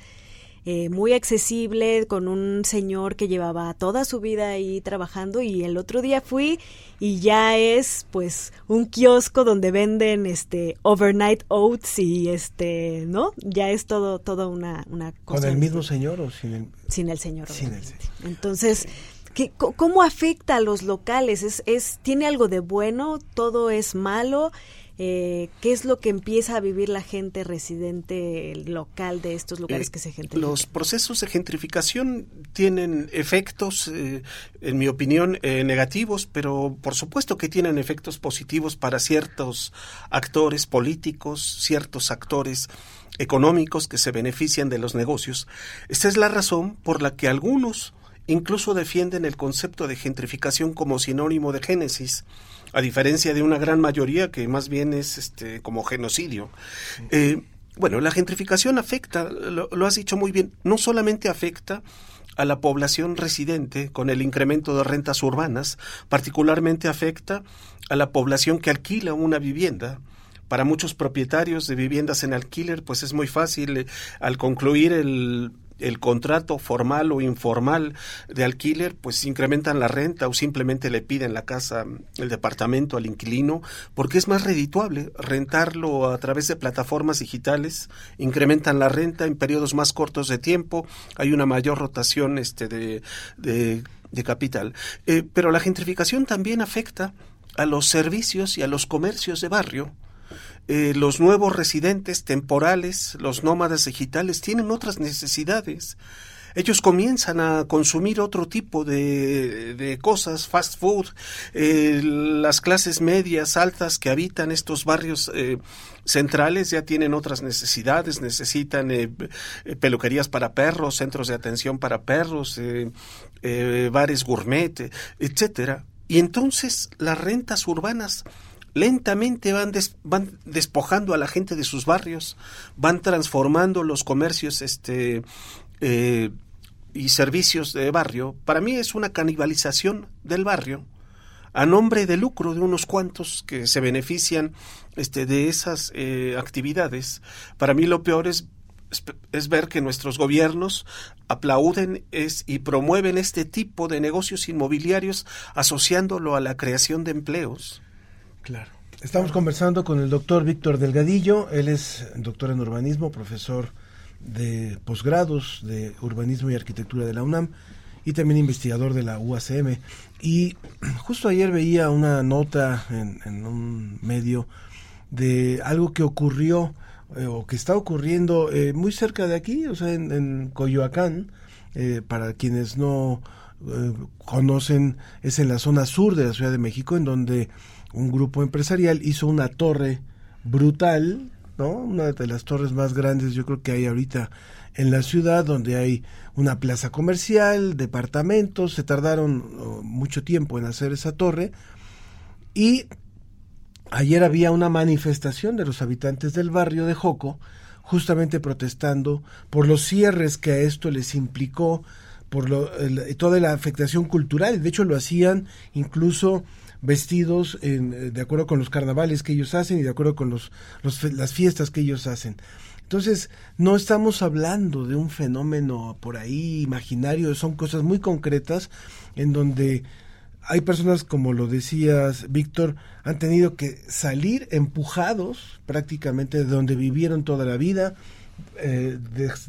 eh, muy accesible, con un señor que llevaba toda su vida ahí trabajando y el otro día fui y ya es pues un kiosco donde venden este overnight oats y este, ¿no? Ya es todo, todo una, una cosa. ¿Con el mismo señor o sin el, sin el señor? Sin el señor. Entonces... ¿Qué, ¿Cómo afecta a los locales? ¿Es, ¿Es, ¿Tiene algo de bueno? ¿Todo es malo? Eh, qué es lo que empieza a vivir la gente residente local de estos lugares eh, que se gentrifican. Los procesos de gentrificación tienen efectos, eh, en mi opinión, negativos, pero por supuesto que tienen efectos positivos para ciertos actores políticos, ciertos actores económicos que se benefician de los negocios. Esta es la razón por la que algunos incluso defienden el concepto de gentrificación como sinónimo de génesis a diferencia de una gran mayoría que más bien es este como genocidio. Eh, bueno, la gentrificación afecta, lo, has dicho muy bien, no solamente afecta a la población residente con el incremento de rentas urbanas, particularmente afecta a la población que alquila una vivienda. Para muchos propietarios de viviendas en alquiler, pues es muy fácil eh, al concluir el el contrato formal o informal de alquiler, pues incrementan la renta o simplemente le piden la casa, el departamento al inquilino, porque es más redituable rentarlo a través de plataformas digitales, incrementan la renta en periodos más cortos de tiempo, hay una mayor rotación este, de, de, capital. Eh, pero la gentrificación también afecta a los servicios y a los comercios de barrio eh, los nuevos residentes temporales, los nómadas digitales, tienen otras necesidades. Ellos comienzan a consumir otro tipo de, cosas, fast food. Eh, las clases medias, altas que habitan estos barrios eh, centrales ya tienen otras necesidades, necesitan peluquerías para perros, centros de atención para perros, bares gourmet, etcétera. Y entonces las rentas urbanas lentamente van, van despojando a la gente de sus barrios, van transformando los comercios este, eh, y servicios de barrio. Para mí es una canibalización del barrio a nombre de lucro de unos cuantos que se benefician este, de esas eh, actividades. Para mí lo peor es, ver que nuestros gobiernos aplauden y promueven este tipo de negocios inmobiliarios asociándolo a la creación de empleos. Claro. Estamos conversando con el doctor Víctor Delgadillo. Él es doctor en urbanismo, profesor de posgrados de urbanismo y arquitectura de la UNAM y también investigador de la UACM. Y justo ayer veía una nota en, un medio de algo que ocurrió eh, o que está ocurriendo eh, muy cerca de aquí, o sea, en, Coyoacán, eh, para quienes no conocen, es en la zona sur de la Ciudad de México, en donde un grupo empresarial hizo una torre brutal, ¿no? Una de las torres más grandes yo creo que hay ahorita en la ciudad, donde hay una plaza comercial, departamentos, se tardaron oh, mucho tiempo en hacer esa torre y ayer había una manifestación de los habitantes del barrio de Joco, justamente protestando por los cierres que a esto les implicó, por lo, toda la afectación cultural, de hecho lo hacían incluso vestidos en, eh, de acuerdo con los carnavales que ellos hacen y de acuerdo con los, las fiestas que ellos hacen. Entonces, no estamos hablando de un fenómeno por ahí imaginario, son cosas muy concretas en donde hay personas, como lo decías, Víctor, han tenido que salir empujados prácticamente de donde vivieron toda la vida, eh,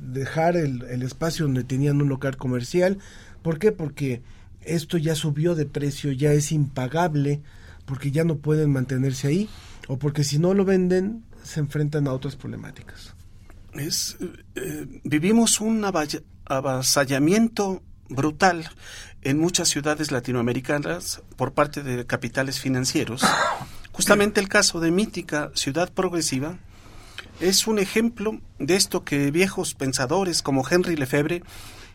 dejar el, el espacio donde tenían un local comercial. ¿Por qué? Porque esto ya subió de precio, ya es impagable, porque ya no pueden mantenerse ahí, o porque si no lo venden, se enfrentan a otras problemáticas. Es, eh, vivimos un avasallamiento brutal en muchas ciudades latinoamericanas por parte de capitales financieros. Justamente el caso de mítica Ciudad Progresiva es un ejemplo de esto que viejos pensadores como Henry Lefebvre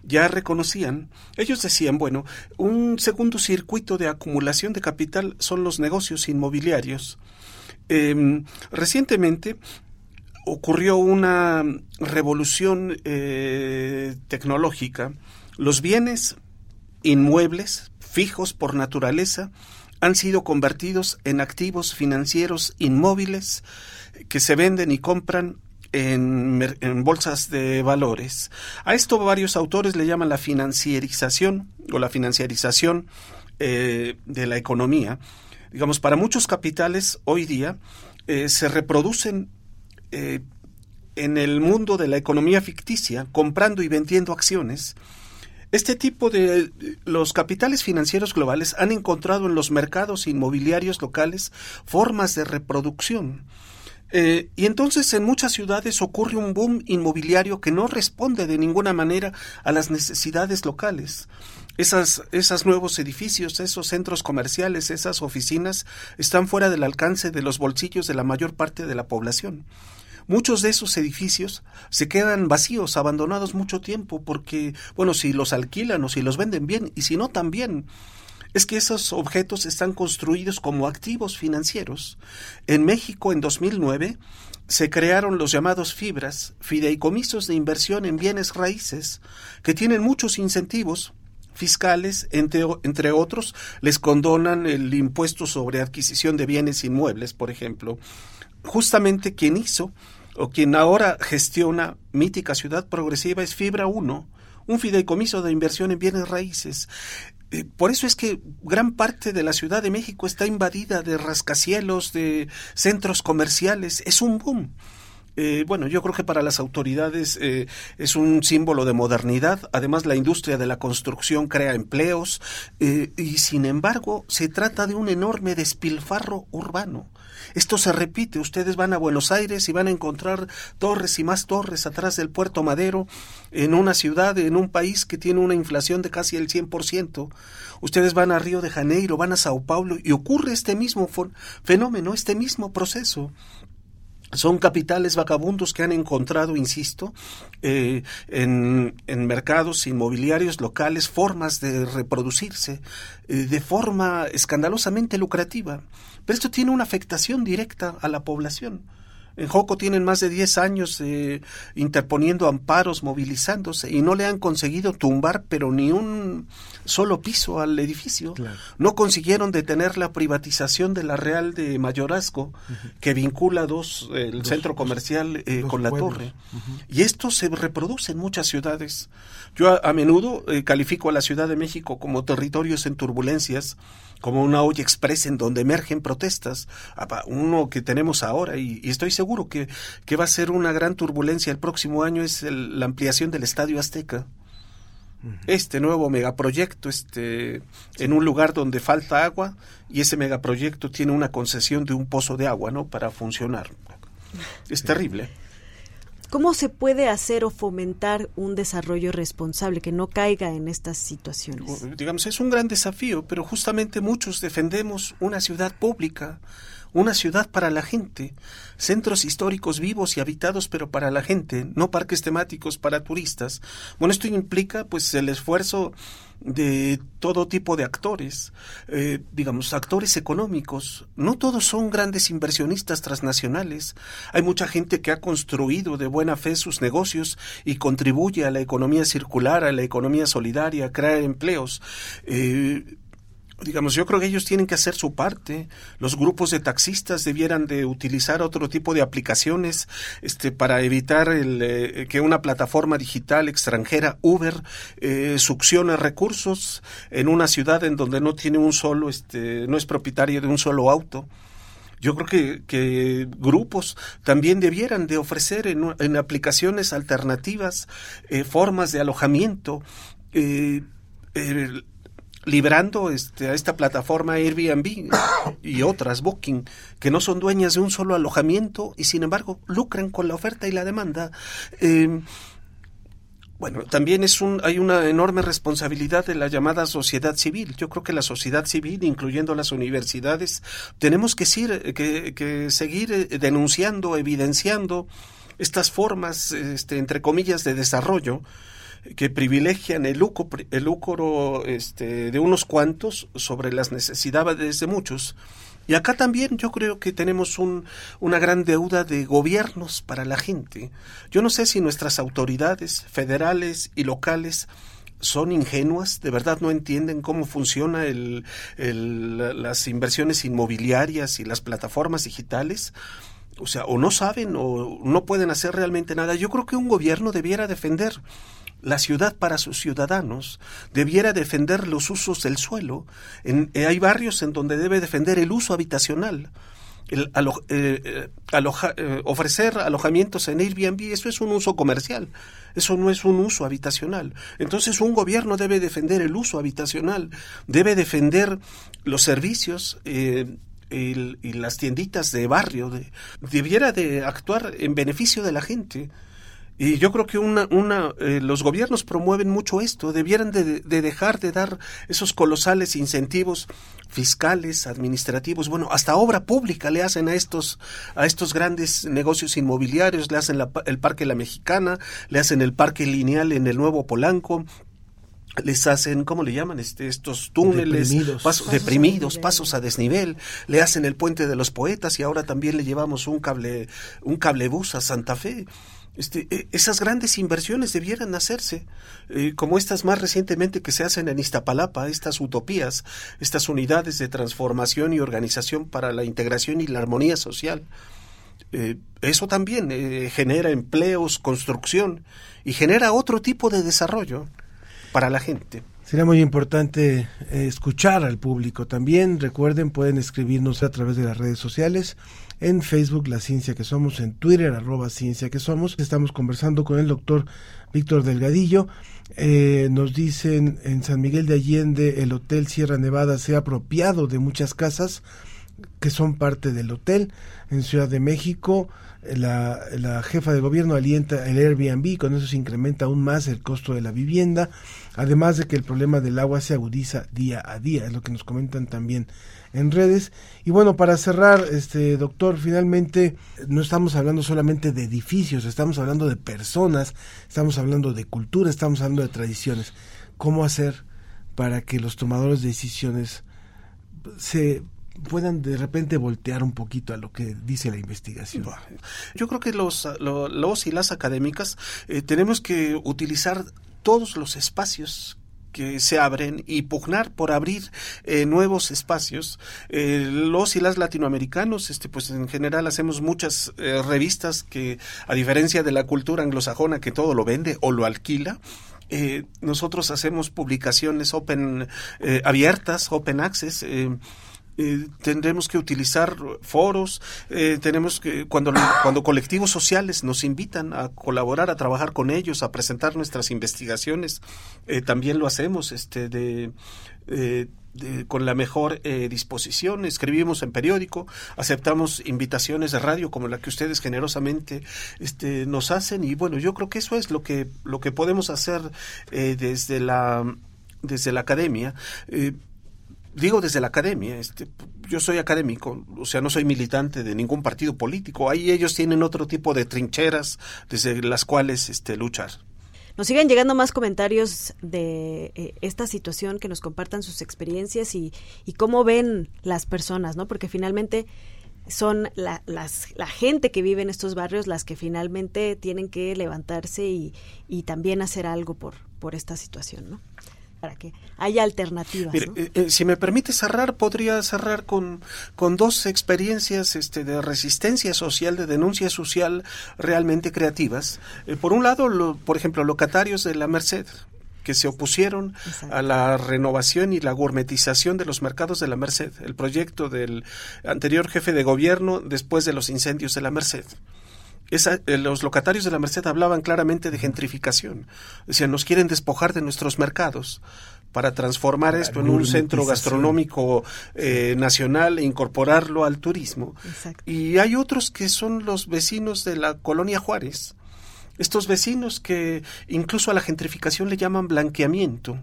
ya reconocían. Ellos decían, bueno, un segundo circuito de acumulación de capital son los negocios inmobiliarios. Em, recientemente ocurrió una revolución eh, tecnológica. Los bienes inmuebles, fijos por naturaleza, han sido convertidos en activos financieros inmóviles que se venden y compran en, bolsas de valores. A esto varios autores le llaman la financiarización o la financiarización eh, de la economía. Digamos, para muchos capitales hoy día eh, se reproducen eh, en el mundo de la economía ficticia, comprando y vendiendo acciones, este tipo de los capitales financieros globales han encontrado en los mercados inmobiliarios locales formas de reproducción. Eh, y entonces en muchas ciudades ocurre un boom inmobiliario que no responde de ninguna manera a las necesidades locales. Esas, esos nuevos edificios, esos centros comerciales, esas oficinas están fuera del alcance de los bolsillos de la mayor parte de la población. Muchos de esos edificios se quedan vacíos, abandonados mucho tiempo, porque, bueno, si los alquilan o si los venden bien, y si no también, es que esos objetos están construidos como activos financieros. En México, en 2009, se crearon los llamados fibras, fideicomisos de inversión en bienes raíces, que tienen muchos incentivos fiscales, entre, entre, otros, les condonan el impuesto sobre adquisición de bienes inmuebles, por ejemplo. Justamente quien hizo o quien ahora gestiona mítica ciudad progresiva es Fibra 1, un fideicomiso de inversión en bienes raíces. Eh, por eso es que gran parte de la Ciudad de México está invadida de rascacielos, de centros comerciales. Es un boom. Eh, bueno, yo creo que para las autoridades eh, es un símbolo de modernidad. Además, la industria de la construcción crea empleos y, sin embargo, se trata de un enorme despilfarro urbano. Esto se repite. Ustedes van a Buenos Aires y van a encontrar torres y más torres atrás del puerto Madero en una ciudad, en un país que tiene una inflación de casi el 100%. Ustedes van a Río de Janeiro, van a Sao Paulo y ocurre este mismo fenómeno, este mismo proceso son capitales vagabundos que han encontrado, insisto, eh, en, mercados inmobiliarios locales formas de reproducirse eh, de forma escandalosamente lucrativa. Pero esto tiene una afectación directa a la población. En Joco tienen más de 10 años eh, interponiendo amparos, movilizándose y no le han conseguido tumbar pero ni un solo piso al edificio. No consiguieron detener la privatización de la Real de Mayorazgo que vincula dos, el centro comercial eh, con la torre. Y esto se reproduce en muchas ciudades. Yo a, menudo eh, califico a la Ciudad de México como territorios en turbulencias como una olla expresa en donde emergen protestas, uno que tenemos ahora, y, estoy seguro que, que, va a ser una gran turbulencia el próximo año, es la ampliación del Estadio Azteca. Este nuevo megaproyecto, este, en un lugar donde falta agua, y ese megaproyecto tiene una concesión de un pozo de agua, ¿no? Para funcionar. Es terrible. ¿Cómo se puede hacer o fomentar un desarrollo responsable que no caiga en estas situaciones? Digamos, es un gran desafío, pero justamente muchos defendemos una ciudad pública, una ciudad para la gente, centros históricos vivos y habitados pero para la gente, no parques temáticos para turistas. Bueno, esto implica pues el esfuerzo de todo tipo de actores, eh, digamos, actores económicos. No todos son grandes inversionistas transnacionales. Hay mucha gente que ha construido de buena fe sus negocios y contribuye a la economía circular, a la economía solidaria, a crear empleos. Eh, digamos, yo creo que ellos tienen que hacer su parte. Los grupos de taxistas debieran de utilizar otro tipo de aplicaciones este, para evitar el, eh, que una plataforma digital extranjera, Uber, eh, succione recursos en una ciudad en donde no tiene un solo, este, no es propietario de un solo auto. Yo creo que, que grupos también debieran de ofrecer en, en aplicaciones alternativas eh, formas de alojamiento. Eh, librando este, a esta plataforma Airbnb y otras, Booking, que no son dueñas de un solo alojamiento y sin embargo lucran con la oferta y la demanda. Em, Bueno, también es un, hay una enorme responsabilidad de la llamada sociedad civil. Yo creo que la sociedad civil, incluyendo las universidades, tenemos que, que seguir eh, denunciando, evidenciando estas formas, este, entre comillas, de desarrollo que privilegian el lucro, el lucro este, de unos cuantos sobre las necesidades de muchos. Y acá también yo creo que tenemos un, una gran deuda de gobiernos para la gente. Yo no sé si nuestras autoridades federales y locales son ingenuas, de verdad no entienden cómo funciona el, las inversiones inmobiliarias y las plataformas digitales. O sea, o no saben o no pueden hacer realmente nada. Yo creo que un gobierno debiera defender la ciudad para sus ciudadanos debiera defender los usos del suelo. En, eh, hay barrios en donde debe defender el uso habitacional. El eh, eh, ofrecer alojamientos en Airbnb, eso es un uso comercial, eso no es un uso habitacional. Entonces un gobierno debe defender el uso habitacional, debe defender los servicios y las tienditas de barrio, debiera de actuar en beneficio de la gente y yo creo que una, una, eh, los gobiernos promueven mucho esto, debieran de, dejar de dar esos colosales incentivos fiscales, administrativos, bueno, hasta obra pública le hacen a estos, a estos grandes negocios inmobiliarios, le hacen el Parque La Mexicana, le hacen el Parque Lineal en el Nuevo Polanco, les hacen, ¿cómo le llaman? Este, estos túneles, deprimidos. Pasos, deprimidos, pasos a desnivel, le hacen el puente de los poetas y ahora también le llevamos un cable, un cablebús a Santa Fe. Este, e, esas grandes inversiones debieran hacerse, eh, como estas más recientemente que se hacen en Iztapalapa, estas utopías, estas unidades de transformación y organización para la integración y la armonía social. Eh, eso también eh, genera empleos, construcción y genera otro tipo de desarrollo para la gente. Sería muy importante escuchar al público también. Recuerden, pueden escribirnos a través de las redes sociales en Facebook La Ciencia que Somos, en Twitter arroba Ciencia que Somos. Estamos conversando con el doctor Víctor Delgadillo. Eh, nos dicen en San Miguel de Allende el Hotel Sierra Nevada se ha apropiado de muchas casas que son parte del hotel. En Ciudad de México la, la, jefa de gobierno alienta el Airbnb, con eso se incrementa aún más el costo de la vivienda, además de que el problema del agua se agudiza día a día, es lo que nos comentan también en redes. Y bueno, para cerrar, este doctor, finalmente no estamos hablando solamente de edificios, estamos hablando de personas, estamos hablando de cultura, estamos hablando de tradiciones. ¿Cómo hacer para que los tomadores de decisiones se puedan de repente voltear un poquito a lo que dice la investigación. Yo creo que los, los y las académicas eh, tenemos que utilizar todos los espacios que se abren y pugnar por abrir eh, nuevos espacios. Eh, los y las latinoamericanos, este, pues en general hacemos muchas revistas que, a diferencia de la cultura anglosajona que todo lo vende o lo alquila, nosotros hacemos publicaciones open abiertas, open access. Eh, tendremos que utilizar foros, eh, tenemos que, cuando, cuando colectivos sociales nos invitan a colaborar, a trabajar con ellos, a presentar nuestras investigaciones, eh, también lo hacemos este, de, con la mejor disposición. Escribimos en periódico, aceptamos invitaciones de radio como la que ustedes generosamente este, nos hacen y bueno, yo creo que eso es lo que, lo que podemos hacer desde la desde la academia digo desde la academia, este, yo soy académico, o sea, no soy militante de ningún partido político, ahí ellos tienen otro tipo de trincheras desde las cuales este, luchar. Nos siguen llegando más comentarios de eh, esta situación, que nos compartan sus experiencias y, cómo ven las personas, ¿no? Porque finalmente son la, las, la gente que vive en estos barrios las que finalmente tienen que levantarse y, y también hacer algo por, por esta situación, ¿no? Para que haya alternativas. Eh, eh, si me permite cerrar, podría cerrar con, con dos experiencias este, de resistencia social, de denuncia social realmente creativas. Eh, por un lado, por ejemplo, locatarios de la Merced que se opusieron a la renovación y la gourmetización de los mercados de la Merced, el proyecto del anterior jefe de gobierno después de los incendios de la Merced. Eh, los locatarios de la Merced hablaban claramente de gentrificación. Decían, nos quieren despojar de nuestros mercados para transformar esto en un centro gastronómico eh, nacional e incorporarlo al turismo. Y hay otros que son los vecinos de la colonia Juárez, estos vecinos que incluso a la gentrificación le llaman blanqueamiento.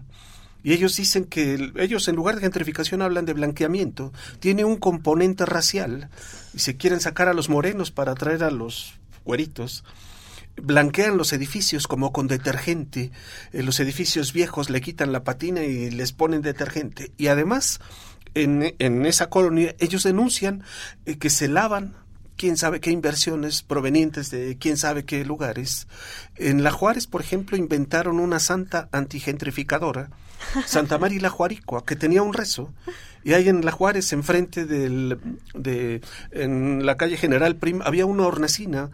Y ellos dicen que ellos en lugar de gentrificación hablan de blanqueamiento. Tiene un componente racial y se quieren sacar a los morenos para atraer a los güeritos. Blanquean los edificios como con detergente. En los edificios viejos le quitan la patina y les ponen detergente. Y además, en, en esa colonia, ellos denuncian eh, que se lavan quién sabe qué inversiones provenientes de quién sabe qué lugares. En La Juárez, por ejemplo, inventaron una santa antigentrificadora, Santa María la Juaricua, que tenía un rezo. Y ahí en La Juárez, enfrente del, de, en la calle General Prim, había una hornacina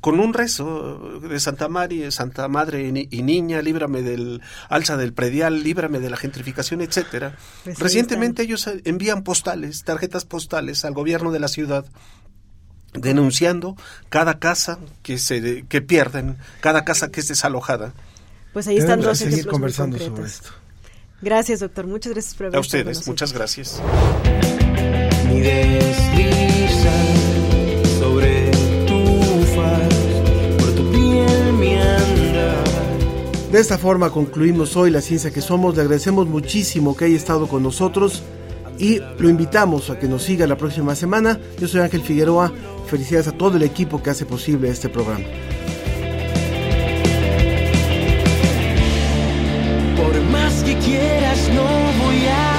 con un rezo de Santa María, Santa Madre y Niña, líbrame del alza del predial, líbrame de la gentrificación, etcétera. Pues Recientemente ellos envían postales, tarjetas postales al gobierno de la ciudad denunciando cada casa que se que pierden, cada casa que es desalojada. Pues ahí están dos ejemplos conversando sobre esto. Gracias, doctor. Muchas gracias por A ustedes, muchas gracias. De esta forma concluimos hoy la ciencia que somos. Le agradecemos muchísimo que haya estado con nosotros y lo invitamos a que nos siga la próxima semana. Yo soy Ángel Figueroa. Felicidades a todo el equipo que hace posible este programa. Por más que quieras, no voy a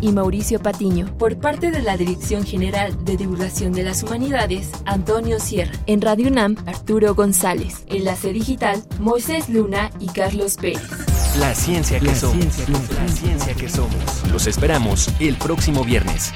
y Mauricio Patiño. Por parte de la Dirección General de Divulgación de las Humanidades, Antonio Sierra. En Radio UNAM, Arturo González. Enlace Digital, Moisés Luna y Carlos Pérez. La ciencia que somos. la ciencia que somos. Los esperamos el próximo viernes.